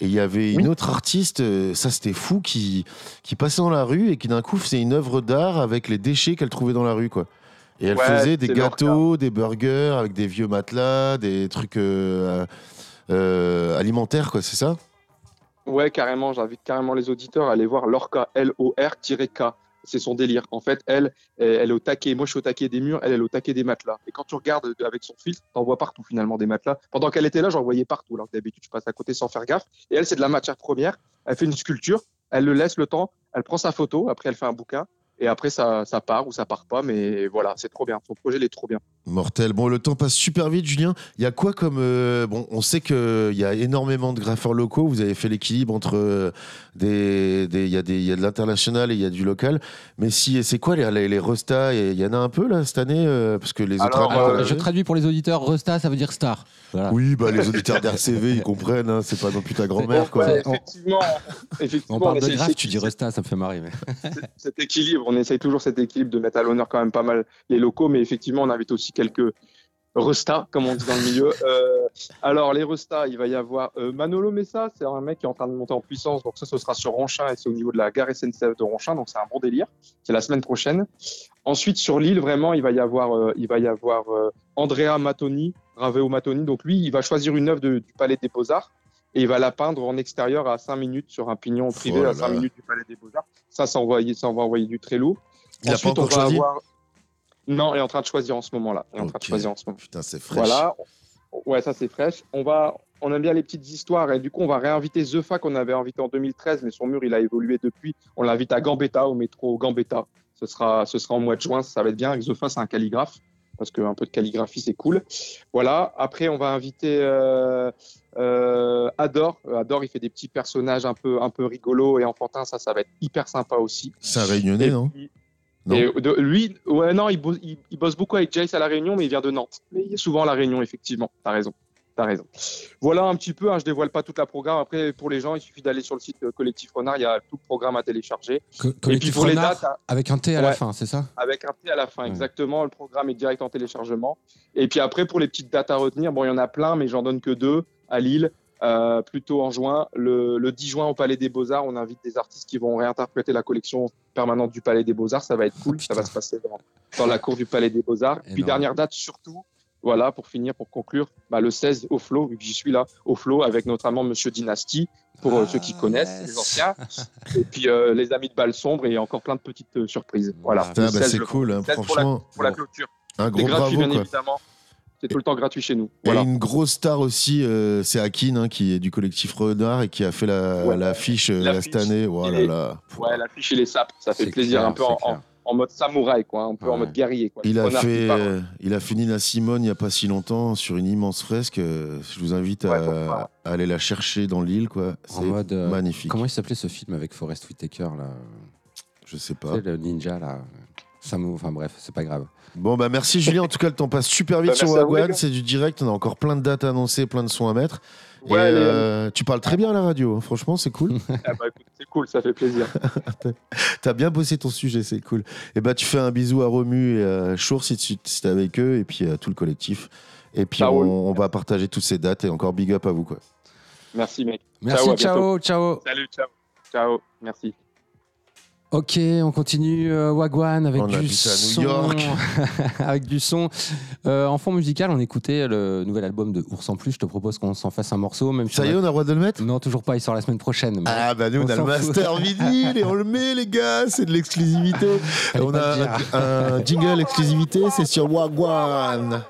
Speaker 3: Et il y avait une autre artiste, euh, ça c'était fou, qui, qui passait dans la rue et qui d'un coup faisait une œuvre d'art avec les déchets qu'elle trouvait dans la rue, quoi. Et elle
Speaker 14: Ouais,
Speaker 3: faisait des gâteaux, des burgers avec des vieux matelas, des trucs euh, euh, alimentaires, quoi, c'est ça?
Speaker 14: Ouais, carrément. J'invite carrément les auditeurs à aller voir Lorca, L-O-R-K. C'est son délire. En fait, elle, elle est au taquet. Moi, je suis au taquet des murs. Elle, elle est au taquet des matelas. Et quand tu regardes avec son filtre, t'en vois partout finalement des matelas. Pendant qu'elle était là, j'en voyais partout. Alors que d'habitude, je passe à côté sans faire gaffe. Et elle, c'est de la matière première. Elle fait une sculpture. Elle le laisse le temps. Elle prend sa photo. Après, elle fait un bouquin. Et après, ça, ça part ou ça part pas. Mais voilà, c'est trop bien. Son projet, il est trop bien.
Speaker 3: Mortel. Bon, le temps passe super vite, Julien. Il y a quoi comme. euh, bon, on sait qu'il y a énormément de graffeurs locaux. Vous avez fait l'équilibre entre euh, des. des- Il y, a des- il y a de l'international et il y a du local. Mais si, c'est quoi les, les, les restas Il y en a un peu là cette année euh, Parce que les autres.
Speaker 14: Alors,
Speaker 4: je traduis pour les auditeurs, Resta, ça veut dire star. Voilà.
Speaker 3: Oui, bah, les auditeurs d'RCV, ils comprennent. hein, c'est pas non plus ta grand-mère, quoi.
Speaker 14: Ouais, effectivement, effectivement,
Speaker 4: On parle de graphe, tu dis Resta, ça me fait marrer. Mais...
Speaker 14: cet équilibre, on essaye toujours cet équilibre de mettre à l'honneur quand même pas mal les locaux, mais effectivement, on invite aussi quelques restas, comme on dit dans le milieu. Euh, alors, les restas, il va y avoir euh, Manolo Messa, c'est un mec qui est en train de monter en puissance, donc ça, ce sera sur Ronchin et c'est au niveau de la gare SNCF de Ronchin, donc c'est un bon délire. C'est la semaine prochaine. Ensuite, sur l'île, vraiment, il va y avoir, euh, il va y avoir Andrea Matoni, Raveo Matoni. Donc lui, il va choisir une œuvre de- du Palais des Beaux-Arts et il va la peindre en extérieur à 5 minutes sur un pignon privé à 5
Speaker 3: là.
Speaker 14: minutes du Palais des Beaux-Arts. Ça, ça, envoyer, ça on va envoyer du très lourd.
Speaker 3: Il a pas
Speaker 14: Ensuite,
Speaker 3: encore
Speaker 14: on va
Speaker 3: choisi
Speaker 14: avoir... Non, il est en train de choisir en ce moment-là. Est en train de choisir en ce moment.
Speaker 3: Putain, c'est fraîche.
Speaker 14: Voilà. Ouais, ça c'est fraîche. On va, on aime bien les petites histoires et du coup on va réinviter Zefa qu'on avait invité en 2013, mais son mur il a évolué depuis. On l'invite à Gambetta au métro Gambetta. Ce sera, ce sera en mois de juin, ça va être bien. Avec Zefa c'est un calligraphe parce qu'un peu de calligraphie c'est cool. Voilà. Après on va inviter euh, euh, Ador. Euh, Ador il fait des petits personnages un peu, un peu rigolos et enfantins. Ça, ça va être hyper sympa aussi.
Speaker 3: C'est un réunionnais, non? Non.
Speaker 14: et de- lui, ouais, non, il, bosse- il- il bosse beaucoup avec Jace à La Réunion, mais il vient de Nantes. Mais il est souvent à La Réunion, effectivement. T'as raison. T'as raison. Voilà un petit peu, hein, je dévoile pas toute la programme. Après, pour les gens, il suffit d'aller sur le site euh, Collectif Renard, il y a tout le programme à télécharger.
Speaker 4: Co-
Speaker 14: Et puis pour les dates, hein,
Speaker 4: avec un T à la fin, c'est ça?
Speaker 14: Avec un T à la fin,
Speaker 4: Ouais.
Speaker 14: exactement. Le programme est direct en téléchargement. Et puis après, pour les petites dates à retenir, bon, il y en a plein, mais j'en donne que deux à Lille, euh, plutôt en juin. Le, le 10 juin au Palais des Beaux-Arts, on invite des artistes qui vont réinterpréter la collection permanente du Palais des Beaux-Arts. Ça va être cool. ça va se passer dans, dans la cour du Palais des Beaux-Arts. Puis dernière date, surtout. Voilà, pour finir, pour conclure, bah, le 16 au Flow, vu que j'y suis là, au Flow, avec notamment Monsieur Dynasty, pour euh, ceux qui connaissent, les anciens. Et puis euh, les amis de Balle Sombre et encore plein de petites euh, surprises. Voilà. Le
Speaker 3: bah,
Speaker 14: 16,
Speaker 3: c'est cool, hein,
Speaker 14: 16 pour la-
Speaker 3: franchement.
Speaker 14: Pour la clôture.
Speaker 3: Un gros
Speaker 14: gratuit,
Speaker 3: bravo,
Speaker 14: bien
Speaker 3: quoi.
Speaker 14: évidemment. C'est tout le temps gratuit chez nous.
Speaker 3: Et
Speaker 14: Voilà.
Speaker 3: une grosse star aussi, euh, c'est Akin, hein, qui est du collectif Renard et qui a fait la-
Speaker 14: Ouais.
Speaker 3: l'affiche euh,
Speaker 14: L'affiche,
Speaker 3: cette année. Oh
Speaker 14: il
Speaker 3: là.
Speaker 14: Ouais, l'affiche et les sapes, ça fait
Speaker 4: C'est
Speaker 14: plaisir,
Speaker 4: clair,
Speaker 14: un peu
Speaker 4: c'est
Speaker 14: en,
Speaker 4: clair.
Speaker 14: en- en mode samouraï, quoi, un peu en mode guerrier. Quoi.
Speaker 3: Il a,
Speaker 14: Renard
Speaker 3: fait, euh, il a fait Nina Simone il n'y a pas si longtemps sur une immense fresque. euh, Je vous invite à,
Speaker 14: Ouais,
Speaker 3: aller la chercher dans l'île. quoi.
Speaker 4: En
Speaker 3: C'est
Speaker 4: mode. euh,
Speaker 3: magnifique.
Speaker 4: Comment il s'appelait ce film avec Forrest Whitaker là?
Speaker 3: Je sais pas.
Speaker 4: sais, le ninja là. Enfin bref, c'est pas grave.
Speaker 3: Bon, bah merci Julien. En tout cas, le temps passe super vite
Speaker 14: Bah,
Speaker 3: sur Wagwan. C'est du direct. On a encore plein de dates annoncées, plein de sons à mettre.
Speaker 14: Ouais,
Speaker 3: euh, tu parles très bien à la radio. hein. Franchement, c'est cool.
Speaker 14: Ah bah, c'est cool, ça fait plaisir.
Speaker 3: T'as bien bossé ton sujet, c'est cool. Et bah, tu fais un bisou à Romu et à Chour si tu si t'es avec eux, et puis à tout le collectif. Et puis, on, va partager toutes ces dates et encore big up à vous, quoi.
Speaker 14: Merci, mec.
Speaker 4: Merci,
Speaker 14: ciao,
Speaker 4: ciao.
Speaker 14: Salut, ciao. Ciao, merci.
Speaker 4: Ok, on continue euh, Wagwan avec
Speaker 3: On
Speaker 4: du
Speaker 3: habite à New
Speaker 4: son.
Speaker 3: York.
Speaker 4: avec du son. Euh, en fond musical, on écoutait le nouvel album de Ours en Plus. Je te propose qu'on s'en fasse un morceau. Même si
Speaker 3: Ça y est, on a le droit de le mettre?
Speaker 4: Non, toujours pas. Il sort la semaine prochaine.
Speaker 3: Ah bah nous on,
Speaker 4: on
Speaker 3: a le master vinyle et on le met les gars, c'est de l'exclusivité. On a un, un jingle exclusivité, c'est sur Wagwan.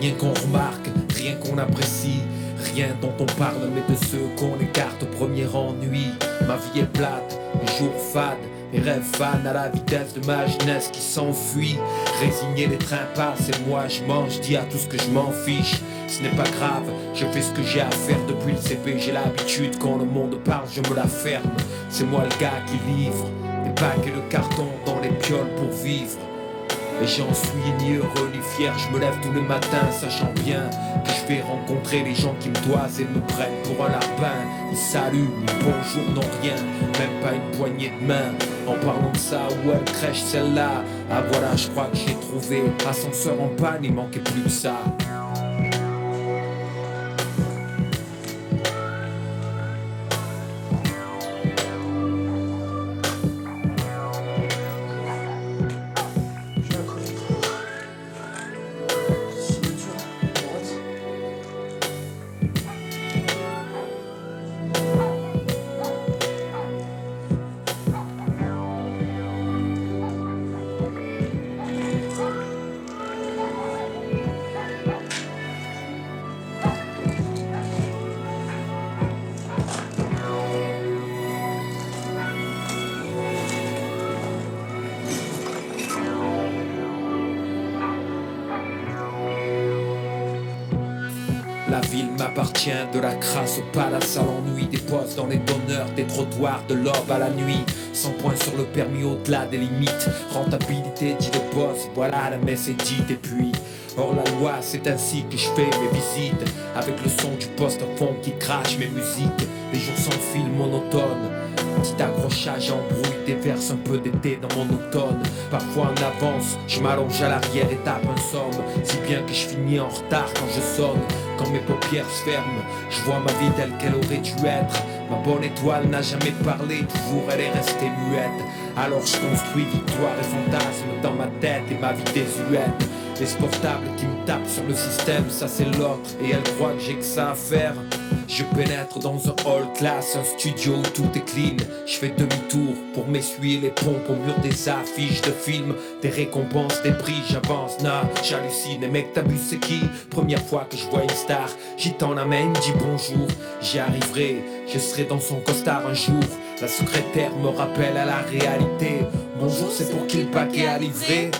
Speaker 15: Rien qu'on remarque, rien qu'on apprécie, rien dont on parle, mais de ceux qu'on écarte au premier ennui. Ma vie est plate, les jours fades, mes rêves fans à la vitesse de ma jeunesse qui s'enfuit. Résigné, les trains passent et moi je mange, dis à tout ce que je m'en fiche. Ce n'est pas grave, je fais ce que j'ai à faire depuis le CP. J'ai l'habitude quand le monde parle, je me la ferme. C'est moi le gars qui livre des paquets de carton dans les pioles pour vivre. Et j'en suis ni heureux ni fier, je me lève tous les matins sachant bien que je vais rencontrer les gens qui me doivent et me prennent pour un lapin. Ni salut, ni bonjour, non rien, même pas une poignée de main. En parlant de ça, où elle crèche celle-là Ah voilà, je crois que j'ai trouvé. Ascenseur en panne, il manquait plus que ça. Crasse au palace à l'ennui, des postes dans les donneurs, des trottoirs de l'aube à la nuit. 100 points sur le permis au-delà des limites. Rentabilité dit le boss, voilà la messe est dite. Et puis, hors la loi, c'est ainsi que je fais mes visites. Avec le son du poste à fond qui crache mes musiques. Les jours sans fil monotone. Petit accrochage embrouille des verses un peu d'été dans mon automne. Parfois en avance, je m'allonge à l'arrière et tape un somme. Si bien que je finis en retard quand je sonne. Quand mes paupières se ferment, je vois ma vie telle qu'elle aurait dû être. Ma bonne étoile n'a jamais parlé, toujours elle est restée muette. Alors je construis victoire et fantasme dans ma tête et ma vie désuète. Les portables qui me tapent sur le système, ça c'est l'autre. Et elle croit que j'ai que ça à faire. Je pénètre dans un hall class, un studio où tout est clean. Je fais demi-tour pour m'essuyer les pompes au mur des affiches de films, des récompenses, des prix. J'avance, nah, j'hallucine. Et mec, vu c'est qui? Première fois que je vois une star, j'y il me dit bonjour. J'y arriverai, je serai dans son costard un jour. La secrétaire me rappelle à la réalité. Bonjour, c'est pour qui le paquet à livrer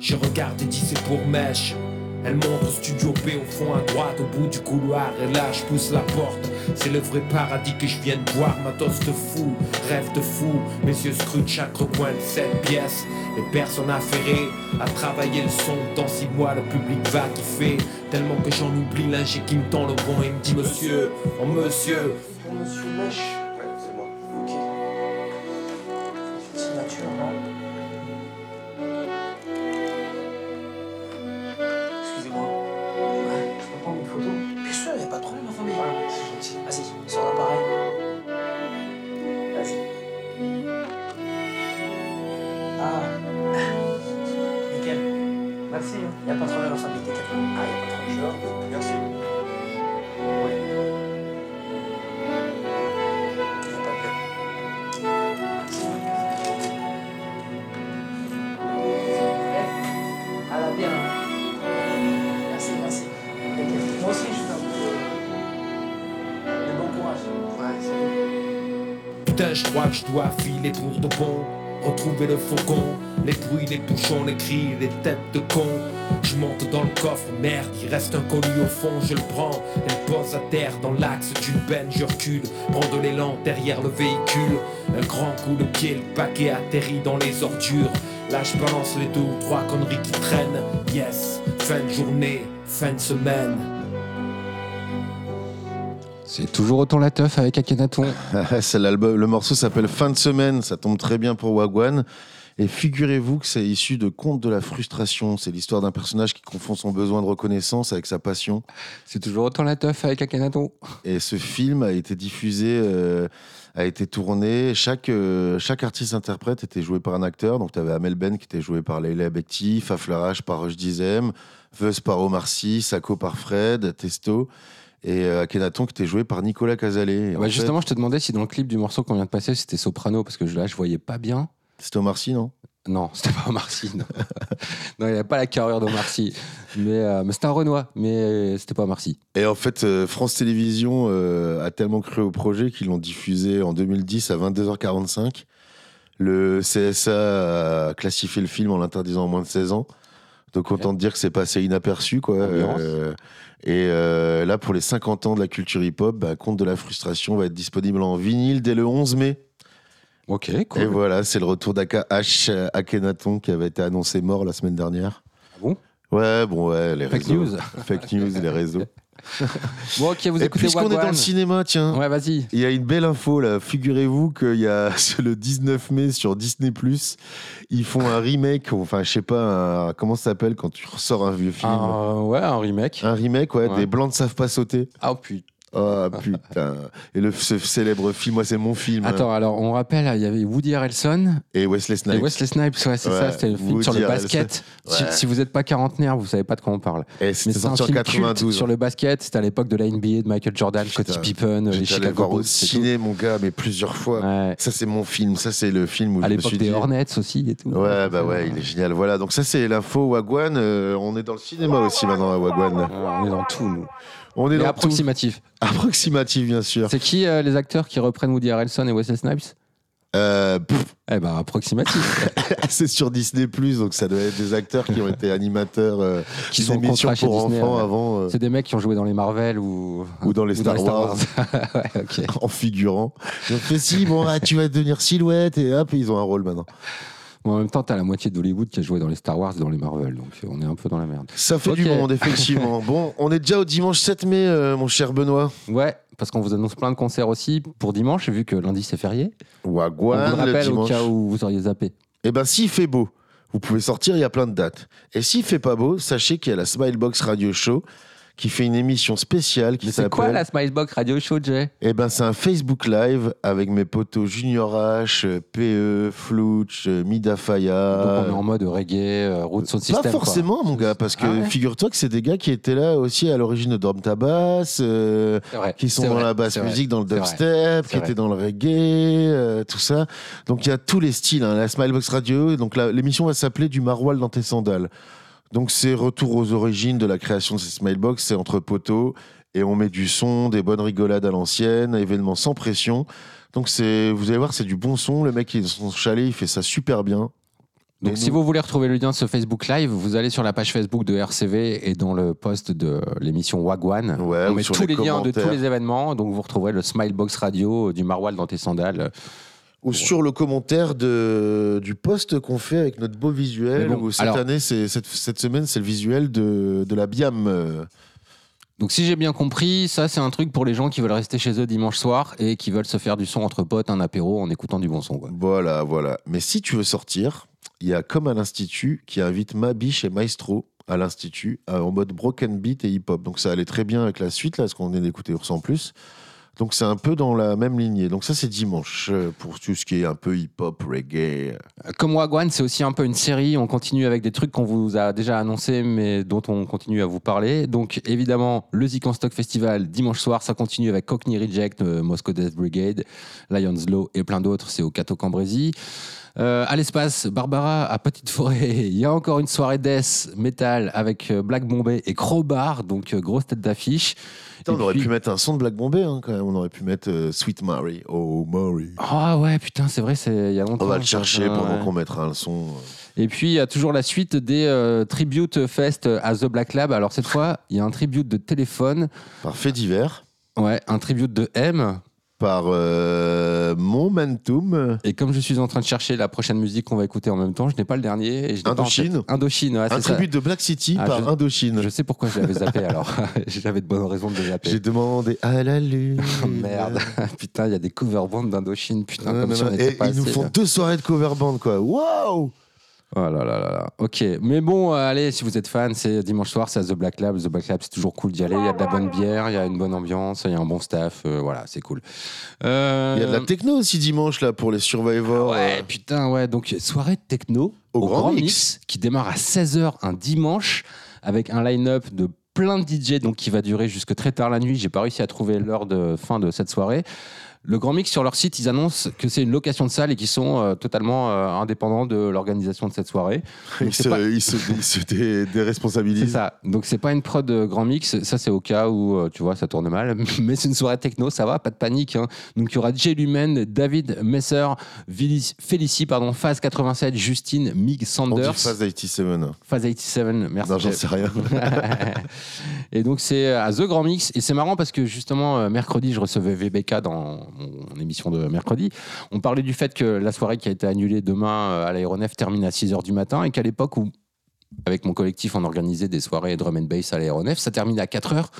Speaker 15: Je regarde et dis c'est pour mèche. Elle montre studio B au fond à droite, au bout du couloir. Et là, je pousse la porte. C'est le vrai paradis que je viens de voir. Matos de fou, rêve de fou. Mes yeux scrutent chaque recoin de cette pièce. Les personnes affairées à travailler le son. Dans six mois, le public va kiffer. Tellement que j'en oublie l'ingé qui me tend le bon et me dit Monsieur, oh monsieur.
Speaker 16: Monsieur Mèche
Speaker 15: crois que je dois filer pour de bon. Retrouver le faucon, les bruits, les bouchons, les cris, les têtes de con. Je monte dans le coffre, merde, il reste un colis au fond, je le prends. Elle pose à terre dans l'axe d'une benne, je recule. Prends de l'élan derrière le véhicule. Un grand coup de pied, le paquet atterrit dans les ordures. Là, je balance les deux ou trois conneries qui traînent. Yes, fin de journée, fin de semaine.
Speaker 4: C'est toujours autant la teuf avec Akhenaton.
Speaker 3: C'est l'album, le morceau s'appelle Fin de semaine, ça tombe très bien pour Wagwan. Et figurez-vous que c'est issu de Conte de la frustration. C'est l'histoire d'un personnage qui confond son besoin de reconnaissance avec sa passion.
Speaker 4: C'est toujours autant la teuf avec Akhenaton.
Speaker 3: Et ce film a été diffusé, euh, a été tourné. Chaque, euh, chaque artiste-interprète était joué par un acteur. Donc tu avais Amel Ben qui était joué par Leila Bekti, Faflarage par Roche Dizem, Veus par Omar Sy, Sako par Fred, Testo. Et euh, Akhenaton qui était joué par Nicolas Casalet. Et
Speaker 4: Bah,
Speaker 3: en
Speaker 4: justement,
Speaker 3: fait,
Speaker 4: je te demandais si dans le clip du morceau qu'on vient de passer, c'était soprano, parce que là, je voyais pas bien.
Speaker 3: C'était Omar Sy, non?
Speaker 4: Non, c'était pas Omar Sy. Non, non il n'avait pas la carrure d'Omar Sy. Mais, euh, mais c'était un Renoir, mais c'était pas Omar Sy.
Speaker 3: Et en fait, euh, France Télévisions euh, a tellement cru au projet qu'ils l'ont diffusé en 2010 à 22h45. Le CSA a classifié le film en l'interdisant en moins de 16 ans. Donc autant te dire que c'est passé inaperçu, quoi. Euh, et euh, là, pour les 50 ans de la culture hip-hop, bah, Compte de la frustration va être disponible en vinyle dès le 11 mai.
Speaker 4: Ok,
Speaker 3: Et
Speaker 4: cool.
Speaker 3: voilà, c'est le retour d'AKH euh, Akhenaton qui avait été annoncé mort la semaine dernière.
Speaker 4: Ah bon?
Speaker 3: Ouais, bon, ouais, les
Speaker 4: Fake
Speaker 3: réseaux.
Speaker 4: news.
Speaker 3: Fake news, les réseaux.
Speaker 4: Bon, ok, vous
Speaker 3: Et
Speaker 4: écoutez
Speaker 3: puisqu'on est dans le cinéma, tiens,
Speaker 4: Ouais, vas-y.
Speaker 3: il y a une belle info là. Figurez-vous qu'il y a le 19 mai sur Disney ils font un remake, enfin, je sais pas, un- comment ça s'appelle quand tu ressors un vieux film?
Speaker 4: Un- ouais, un remake.
Speaker 3: Un remake, ouais,
Speaker 4: Ouais.
Speaker 3: des blancs ne savent pas sauter.
Speaker 4: Ah putain.
Speaker 3: Oh putain. Et le ce célèbre film, moi, c'est mon film.
Speaker 4: Attends, alors on rappelle, il y avait Woody Harrelson
Speaker 3: Et Wesley Snipes.
Speaker 4: et Wesley Snipes, ouais, c'est
Speaker 3: Ouais,
Speaker 4: ça, c'était le film
Speaker 3: Woody
Speaker 4: sur le basket. Si,
Speaker 3: Ouais.
Speaker 4: si vous n'êtes pas quarantenaire, vous savez pas de quoi on parle.
Speaker 3: Et c'était sorti en
Speaker 4: film
Speaker 3: 92.
Speaker 4: culte sur le basket, c'était à l'époque de la NBA, de Michael Jordan, Scottie Pippen, les Chicago
Speaker 3: au
Speaker 4: Bulls. tout.
Speaker 3: ciné, mon gars, mais plusieurs fois.
Speaker 4: Ouais.
Speaker 3: Ça, c'est mon film. Ça, c'est le film où
Speaker 4: À
Speaker 3: je me
Speaker 4: l'époque
Speaker 3: suis
Speaker 4: des
Speaker 3: dit.
Speaker 4: Hornets aussi et tout.
Speaker 3: Ouais, bah ouais, il est génial. Voilà, donc ça, c'est l'info Wagwan. Euh, on est dans le cinéma aussi maintenant à Wagwan.
Speaker 4: Ouais, on est dans tout, nous.
Speaker 3: On est dans
Speaker 4: approximatif.
Speaker 3: tout. Approximatif, bien sûr.
Speaker 4: C'est qui euh, les acteurs qui reprennent Woody Harrelson et Wesley Snipes?
Speaker 3: Euh, pff,
Speaker 4: Eh ben, approximatif.
Speaker 3: c'est sur Disney donc ça doit être des acteurs qui ont été animateurs euh,
Speaker 4: qui sont
Speaker 3: émissions
Speaker 4: contrats chez
Speaker 3: pour
Speaker 4: Disney.
Speaker 3: enfants
Speaker 4: ouais.
Speaker 3: avant euh,
Speaker 4: C'est des mecs qui ont joué dans les Marvel ou,
Speaker 3: ou dans les Star, Wars,
Speaker 4: ouais, ok.
Speaker 3: en figurant. Fait si, bon, ah, tu vas devenir silhouette et hop, ils ont un rôle maintenant.
Speaker 4: En même temps, t'as la moitié d'Hollywood qui a joué dans les Star Wars et dans les Marvel, donc on est un peu dans la merde.
Speaker 3: Ça fait du monde, effectivement. bon, on est déjà au dimanche 7 mai, euh, mon cher Benoît.
Speaker 4: Ouais, parce qu'on vous annonce plein de concerts aussi pour dimanche, vu que lundi c'est férié.
Speaker 3: Wagwan,
Speaker 4: on vous le au cas où vous auriez zappé.
Speaker 3: Eh ben, s'il fait beau, vous pouvez sortir, il y a plein de dates. Et s'il fait pas beau, sachez qu'il y a la Smilebox Radio Show qui fait une émission spéciale qui
Speaker 4: Mais c'est
Speaker 3: s'appelle.
Speaker 4: quoi la Smilebox Radio Show, Jay?
Speaker 3: Eh ben, c'est un Facebook Live avec mes potos Junior H, PE, Flouch, euh, Mida Faya.
Speaker 4: Donc on est en mode reggae, euh, route son système.
Speaker 3: Pas
Speaker 4: quoi.
Speaker 3: forcément, mon gars, parce que
Speaker 4: Ah ouais
Speaker 3: figure-toi que c'est des gars qui étaient là aussi à l'origine de Drum Tabas, euh, qui sont dans
Speaker 4: vrai,
Speaker 3: la basse
Speaker 4: vrai,
Speaker 3: musique, dans le dubstep, qui
Speaker 4: vrai.
Speaker 3: étaient dans le reggae, euh, tout ça. Donc il y a tous les styles. hein. La Smilebox Radio, donc l'émission va s'appeler Du maroilles dans tes sandales. Donc c'est retour aux origines de la création de ces Smilebox, c'est entre poteaux et on met du son, des bonnes rigolades à l'ancienne, événements sans pression. Donc c'est, vous allez voir, c'est du bon son. Le mec, il est dans son chalet, il fait ça super bien.
Speaker 4: Donc
Speaker 3: Et
Speaker 4: si
Speaker 3: nous-
Speaker 4: vous voulez retrouver le lien de ce Facebook Live, vous allez sur la page Facebook de RCV et dans le post de l'émission Wagwan.
Speaker 3: Ouais,
Speaker 4: on met tous
Speaker 3: les
Speaker 4: les liens de tous les événements. Donc vous retrouverez le Smilebox Radio du Maroilles dans tes sandales.
Speaker 3: Ou sur le commentaire de, du post qu'on fait avec notre beau visuel.
Speaker 4: Bon,
Speaker 3: où cette
Speaker 4: alors-
Speaker 3: année, c'est, cette, cette semaine, c'est le visuel de, de la Biam.
Speaker 4: Donc si j'ai bien compris, ça c'est un truc pour les gens qui veulent rester chez eux dimanche soir et qui veulent se faire du son entre potes, un apéro en écoutant du bon son. Quoi.
Speaker 3: Voilà, voilà. Mais si tu veux sortir, il y a comme à l'Institut qui invite Mabiche et Maestro à l'Institut euh, en mode broken beat et hip-hop. Donc ça allait très bien avec la suite, là, ce qu'on vient d'écouter Ours en plus. Donc c'est un peu dans la même lignée. Donc ça c'est dimanche euh, pour tout ce qui est un peu hip-hop, reggae.
Speaker 4: Comme Wagwan, c'est aussi un peu une série. On continue avec des trucs qu'on vous a déjà annoncés, mais dont on continue à vous parler. Donc, évidemment, le Zik en Stock Festival, dimanche soir, ça continue avec Cockney Reject, euh, Moscow Death Brigade, Lions Law et plein d'autres. C'est au Cato Cambrésis. Euh, à l'espace, Barbara à Petite Forêt, il y a encore une soirée death metal avec euh, Black Bombay et Crowbar, donc euh, grosse tête d'affiche.
Speaker 3: Putain, on aurait
Speaker 4: puis-
Speaker 3: pu mettre un son de Black Bombay hein, quand même. On aurait pu mettre euh, Sweet Mary. Oh, Mary.
Speaker 4: Ah ouais, putain, c'est vrai, c'est il y a longtemps.
Speaker 3: On va le chercher
Speaker 4: ça,
Speaker 3: pendant
Speaker 4: ouais.
Speaker 3: qu'on mettra un son.
Speaker 4: Et puis, il y a toujours la suite des euh, Tribute Fest à The Black Lab. Alors, cette fois, il y a un tribute de téléphone.
Speaker 3: Par fait divers.
Speaker 4: Ouais, un tribute de M.
Speaker 3: Par euh, Momentum.
Speaker 4: Et comme je suis en train de chercher la prochaine musique qu'on va écouter en même temps, je n'ai pas le dernier. Et je l'ai pas en
Speaker 3: Indochine
Speaker 4: tête. Indochine, ouais,
Speaker 3: Un tribut de Black City
Speaker 4: Ah,
Speaker 3: par
Speaker 4: je-
Speaker 3: Indochine.
Speaker 4: Je sais pourquoi je l'avais zappé alors. J'avais de bonnes raisons de le zapper.
Speaker 3: J'ai demandé à la lune.
Speaker 4: Oh, merde. putain, il y a des cover bands d'Indochine. Putain,
Speaker 3: Non,
Speaker 4: comme
Speaker 3: non,
Speaker 4: si on
Speaker 3: non. Et
Speaker 4: pas
Speaker 3: ils nous font
Speaker 4: là.
Speaker 3: deux soirées de cover band, quoi. Waouh
Speaker 4: Oh là là là là. Ok, mais bon, euh, allez, si vous êtes fan, c'est dimanche soir, c'est à The Black Lab. The Black Lab, c'est toujours cool d'y aller. Il y a de la bonne bière, il y a une bonne ambiance, il y a un bon staff. euh, voilà, c'est cool. Euh,
Speaker 3: Il y a de la techno aussi dimanche, là, pour les Survivors.
Speaker 4: Ouais,
Speaker 3: Euh,
Speaker 4: putain, ouais. Donc, soirée de techno
Speaker 3: Au Grand mix.
Speaker 4: qui démarre à 16h un dimanche avec un line-up de plein de DJ donc qui va durer jusque très tard la nuit. J'ai pas réussi à trouver l'heure de fin de cette soirée. Le Grand Mix, sur leur site, ils annoncent que c'est une location de salle et qu'ils sont euh, totalement euh, indépendants de l'organisation de cette soirée. Donc,
Speaker 3: Il
Speaker 4: c'est
Speaker 3: se,
Speaker 4: pas-
Speaker 3: il se, il se dé-
Speaker 4: c'est ça. Donc c'est pas une prod euh, Grand Mix, ça c'est au cas où tu vois ça tourne mal, mais c'est une soirée techno, ça va, pas de panique. hein. Donc il y aura Jay Lumen, David Messer, Vili- Félicie, pardon, Phase 87, Justine, Mig
Speaker 3: On dit
Speaker 4: Sanders,
Speaker 3: phase 87.
Speaker 4: Phase 87, merci.
Speaker 3: Non, j'en sais rien.
Speaker 4: et donc c'est à The Grand Mix et c'est marrant parce que justement mercredi je recevais VBK dans mon émission de mercredi. On parlait du fait que la soirée qui a été annulée demain euh, à l'aéronef termine à 6h du matin et qu'à l'époque où avec mon collectif, on organisait des soirées drum and bass à l'aéronef. Ça terminait à 4 heures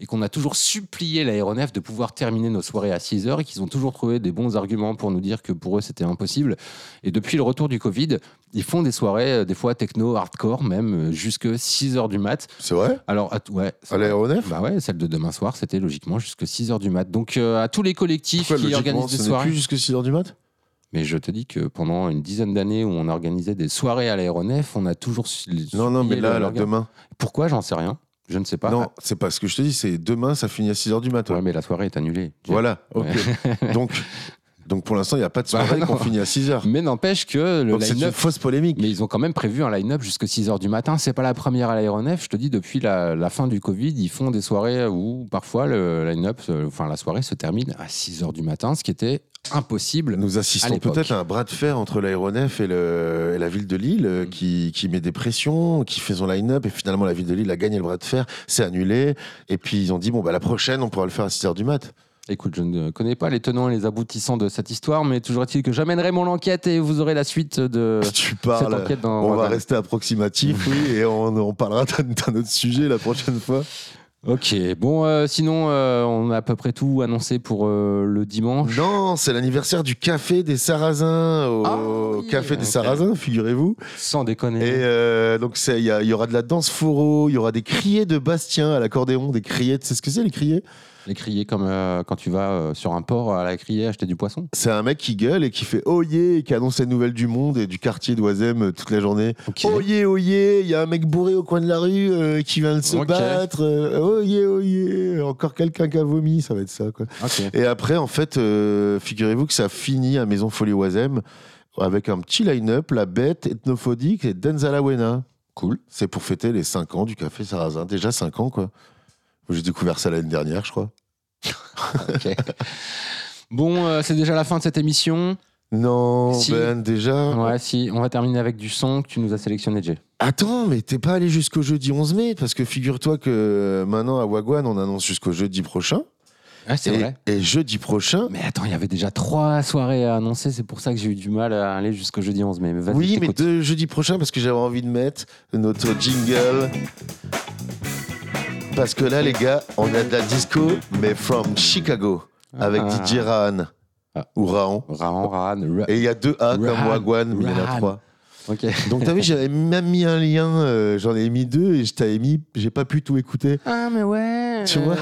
Speaker 4: et qu'on a toujours supplié l'aéronef de pouvoir terminer nos soirées à 6 heures et qu'ils ont toujours trouvé des bons arguments pour nous dire que pour eux c'était impossible. Et depuis le retour du Covid, ils font des soirées, euh, des fois techno, hardcore même, euh, jusque 6 heures du mat.
Speaker 3: C'est vrai?
Speaker 4: Alors, à, ouais.
Speaker 3: À l'aéronef?
Speaker 4: Bah ouais, celle de demain soir, c'était logiquement jusque 6 heures du mat. Donc euh, à tous les collectifs
Speaker 3: Pourquoi,
Speaker 4: qui organisent des soirées.
Speaker 3: plus jusque 6h du mat?
Speaker 4: Mais je te dis que pendant une dizaine d'années où on organisait des soirées à l'aéronef, on a toujours. su-
Speaker 3: Non, non, mais là, alors demain.
Speaker 4: Pourquoi J'en sais rien. Je ne sais pas.
Speaker 3: Non, c'est pas ce que je te dis, c'est demain, ça finit à 6h du matin.
Speaker 4: Ouais, mais la soirée est annulée.
Speaker 3: Voilà, ok. Donc, donc pour l'instant, il n'y a pas de soirée
Speaker 4: Bah,
Speaker 3: qu'on finit à 6h.
Speaker 4: Mais n'empêche que le
Speaker 3: Donc c'est une
Speaker 4: line-up.
Speaker 3: fausse polémique.
Speaker 4: Mais ils ont quand même prévu un line-up jusqu'à 6h du matin. C'est pas la première à l'aéronef. Je te dis, depuis la, la fin du Covid, ils font des soirées où parfois le line-up, enfin la soirée se termine à 6h du matin, ce qui était impossible.
Speaker 3: Nous assistons peut-être à un bras de fer entre l'aéronef et, la ville de Lille euh, qui, qui met des pressions, qui fait son line-up et finalement la ville de Lille a gagné le bras de fer, c'est annulé et puis ils ont dit bon bah la prochaine on pourra le faire à 6h du mat.
Speaker 4: Écoute, je ne connais pas les tenants et les aboutissants de cette histoire, mais toujours est-il que j'amènerai mon enquête et vous aurez la suite de
Speaker 3: Tu
Speaker 4: cette
Speaker 3: parles,
Speaker 4: enquête dans
Speaker 3: on va rester approximatif oui et on, on parlera d'un autre sujet la prochaine fois.
Speaker 4: Ok, bon, euh, sinon, euh, on a à peu près tout annoncé pour euh, le dimanche.
Speaker 3: Non, c'est l'anniversaire du café des Sarrasins au
Speaker 4: Ah
Speaker 3: café des. Sarrasins, figurez-vous.
Speaker 4: Sans déconner.
Speaker 3: Et donc y, il y aura de la danse foro, il y aura des criers de Bastien à l'accordéon, des criers, tu sais ce que c'est les criers?
Speaker 4: Les crier comme euh, quand tu vas euh, sur un port à la crier acheter du poisson.
Speaker 3: C'est un mec qui gueule et qui fait oh yeah et qui annonce les nouvelles du monde et du quartier d'Oisem euh, toute la journée. Oh yeah, oh yeah, il y a un mec bourré au coin de la rue euh, qui vient de se battre. euh, oh yeah, oh yeah, encore quelqu'un qui a vomi, ça va être ça quoi. Et après, en fait, euh, figurez-vous que ça finit à Maison Folie Oisem avec un petit line-up, La Bête, Ethnophonique et Denzalawena.
Speaker 4: Cool.
Speaker 3: C'est pour fêter les 5 ans du Café Sarrasin. Déjà 5 ans, quoi. J'ai découvert ça l'année dernière, je crois.
Speaker 4: Ok. bon, euh, c'est déjà la fin de cette émission.
Speaker 3: Non,
Speaker 4: Si.
Speaker 3: Ben, déjà.
Speaker 4: Ouais, si, on va terminer avec du son que tu nous as sélectionné, Jay.
Speaker 3: Attends, mais t'es pas allé jusqu'au jeudi 11 mai? Parce que figure-toi que euh, maintenant à Wagwan, on annonce jusqu'au jeudi prochain.
Speaker 4: Ah, c'est vrai.
Speaker 3: Et jeudi prochain.
Speaker 4: Mais attends, il y avait déjà trois soirées à annoncer, c'est pour ça que j'ai eu du mal à aller jusqu'au jeudi 11 mai. Mais
Speaker 3: Oui, mais de jeudi prochain parce que j'avais envie de mettre notre jingle. Parce que là, les gars, on a de la disco, mais from Chicago, avec
Speaker 4: Ah.
Speaker 3: DJ Rahan. Ou Rahan.
Speaker 4: Rahan, Rahan. Ra-
Speaker 3: Et il y a deux A comme
Speaker 4: Rahan,
Speaker 3: Wagwan, mais il y en a
Speaker 4: Rahan.
Speaker 3: trois.
Speaker 4: Ok.
Speaker 3: Donc t'as vu, j'avais même mis un lien, euh, j'en ai mis deux et je t'avais mis, j'ai pas pu tout écouter.
Speaker 4: Ah, mais ouais.
Speaker 3: Tu vois
Speaker 4: ouais,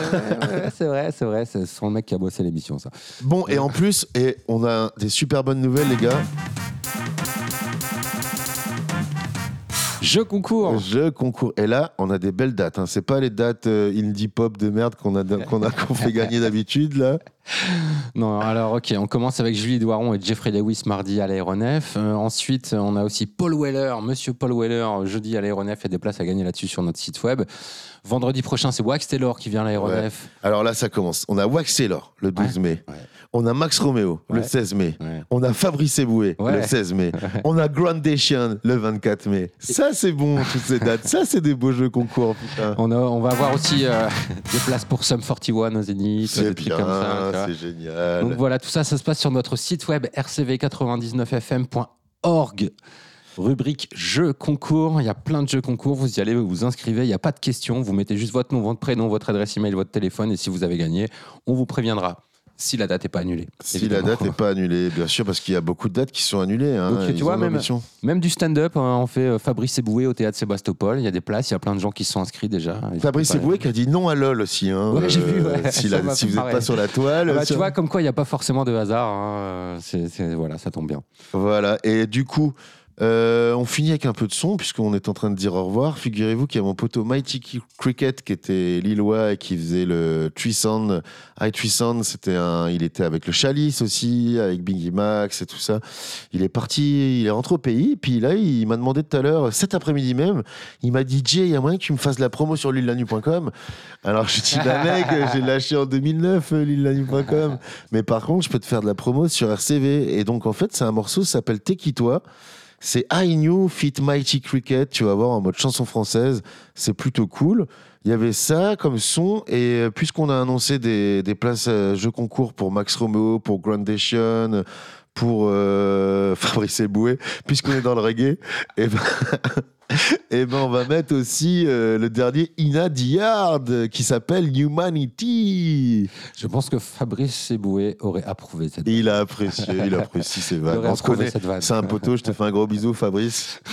Speaker 4: ouais, c'est vrai, c'est vrai. C'est son mec qui a bossé l'émission, ça.
Speaker 3: Bon, et en plus, et on a des super bonnes nouvelles, les gars.
Speaker 4: Je concours.
Speaker 3: Je concours. Et là, on a des belles dates. Hein. C'est pas les dates euh, indie pop de merde qu'on a, qu'on a qu'on fait gagner d'habitude là.
Speaker 4: Non, alors ok, on commence avec Julie Doiron et Jeffrey Lewis mardi à l'aéronef. Euh, ensuite, on a aussi Paul Weller, Monsieur Paul Weller, jeudi à l'aéronef. Il y a des places à gagner là-dessus sur notre site web. Vendredi prochain, c'est Wax Taylor qui vient à l'aéronef.
Speaker 3: Ouais. Alors là, ça commence. On a Wax Taylor le 12 mai. On a Max Romeo le
Speaker 4: Ouais.
Speaker 3: 16 mai.
Speaker 4: Ouais.
Speaker 3: On a Fabrice Eboué
Speaker 4: Ouais.
Speaker 3: le 16 mai. On a Grandation le 24 mai. Ça, c'est bon, toutes ces dates. Ça, c'est des beaux jeux concours, putain.
Speaker 4: On, a, on va avoir aussi euh, des places pour Sum 41 au Zénith,
Speaker 3: C'est bien, c'est génial.
Speaker 4: Donc voilà, tout ça, ça se passe sur notre site web rcv99fm.org. Rubrique jeux concours, il y a plein de jeux concours, vous y allez, vous vous inscrivez, il n'y a pas de questions, vous mettez juste votre nom, votre prénom, votre adresse email, votre téléphone, et si vous avez gagné, on vous préviendra. Si la date n'est pas annulée.
Speaker 3: Si
Speaker 4: évidemment.
Speaker 3: la date n'est pas annulée, bien sûr, parce qu'il y a beaucoup de dates qui sont annulées. hein.
Speaker 4: Donc, tu vois, même, même du stand-up, hein, on fait euh, Fabrice Eboué au théâtre Sébastopol, il y a des places, il y a plein de gens qui se sont inscrits déjà.
Speaker 3: Fabrice Eboué qui a dit non à LOL aussi. Hein,
Speaker 4: Ouais, j'ai vu, ouais.
Speaker 3: si, la- vous n'êtes pas sur la toile.
Speaker 4: Ah bah, tu vois, comme quoi, il n'y a pas forcément de hasard. hein, c'est- c'est- voilà, ça tombe bien.
Speaker 3: Voilà. Et du coup, Euh, on finit avec un peu de son, puisqu'on est en train de dire au revoir. Figurez-vous qu'il y a mon poteau Mighty Cricket, qui était lillois et qui faisait le Tree Sound. High c'était un, il était avec le Chalice aussi, avec Biggie Max et tout ça. Il est parti, il est rentré au pays, puis là, il m'a demandé tout à l'heure, cet après-midi même, il m'a dit, Jay, il y a moyen que tu me fasses la promo sur l'île-la-nu.com. Alors, je dis, bah mec, j'ai lâché en 2009 euh, l'île-la-nu.com. Mais par contre, je peux te faire de la promo sur RCV. Et donc, en fait, c'est un morceau, ça s'appelle Tekitois. C'est I Knew Fit Mighty Cricket, tu vas voir en mode chanson française, c'est plutôt cool. Il y avait ça comme son, et euh, puisqu'on a annoncé des, des places à jeux concours pour Max Romeo, pour Grandation, pour euh, Fabrice Eboué, puisqu'on est dans le reggae, et ben, et ben on va mettre aussi euh, le dernier Ina Diard qui s'appelle Humanity.
Speaker 17: Je pense que Fabrice Eboué aurait approuvé cette
Speaker 3: Il a apprécié, il apprécie ses
Speaker 17: Il
Speaker 3: vannes. On se connaît,
Speaker 17: vanne.
Speaker 3: c'est un poteau, je te fais un gros bisou Fabrice.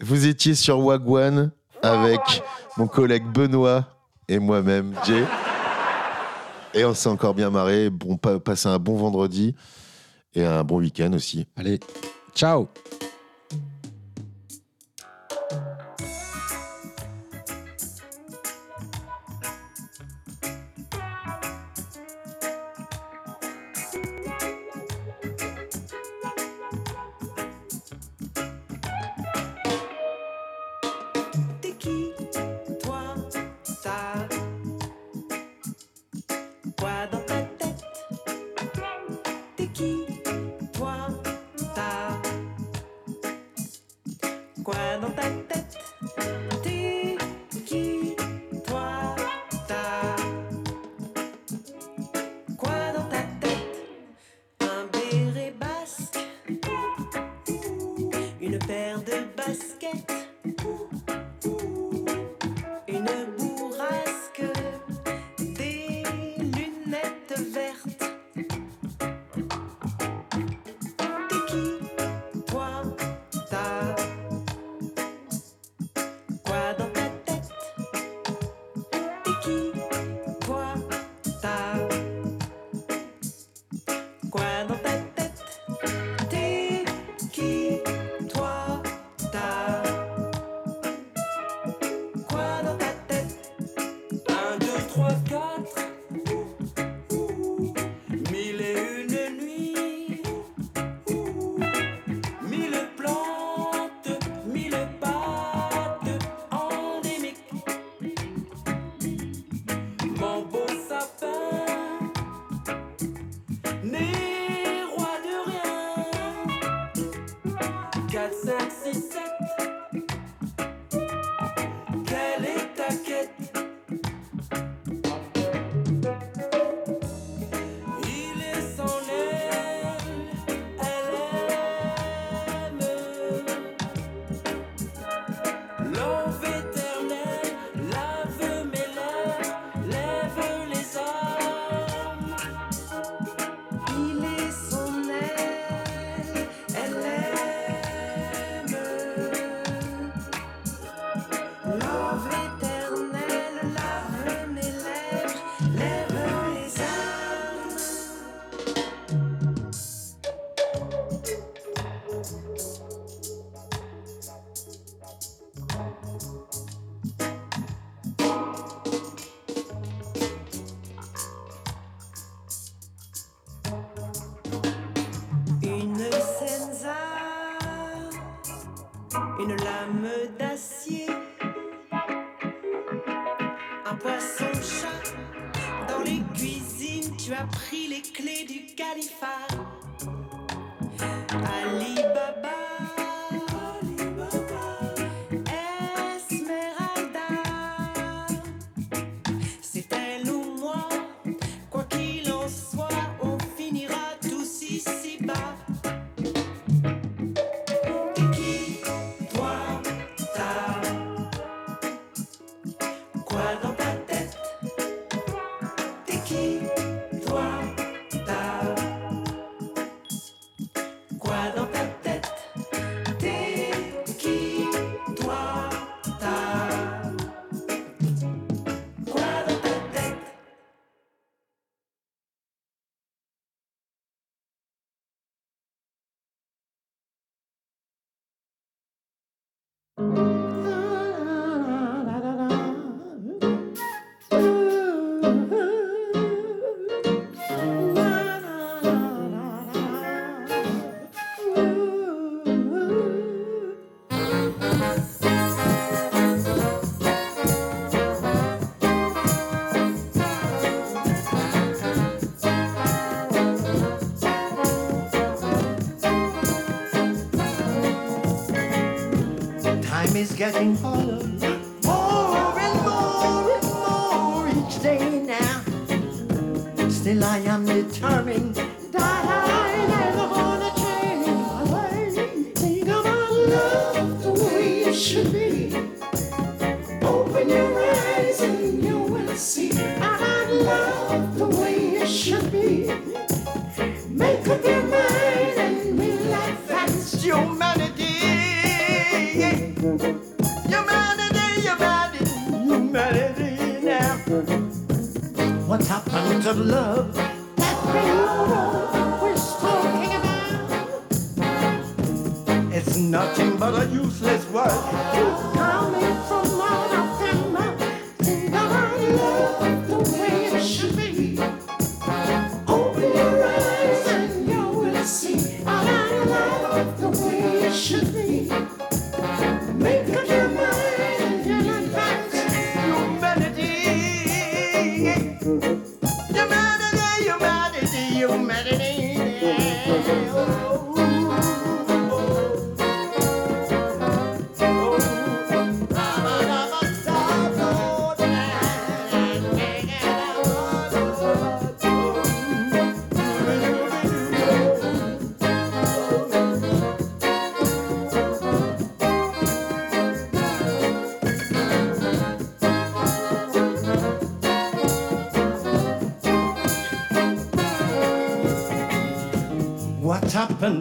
Speaker 3: Vous étiez sur Wagwan avec mon collègue Benoît et moi-même Jay. Et on s'est encore bien marré. Bon, pa- passez un bon vendredi et un bon week-end aussi.
Speaker 17: Allez, ciao
Speaker 18: Time is getting harder, more and more and more each day now. Still, I am determined that I never wanna change my way. Think about love the way it should be. Open your eyes and you will see. I love the way it should be. Make up your mind and advance humanity. Humanity, happened to love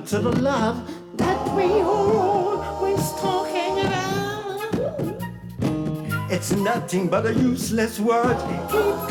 Speaker 18: to the love that we were always talking about? It's nothing but a useless word. Keep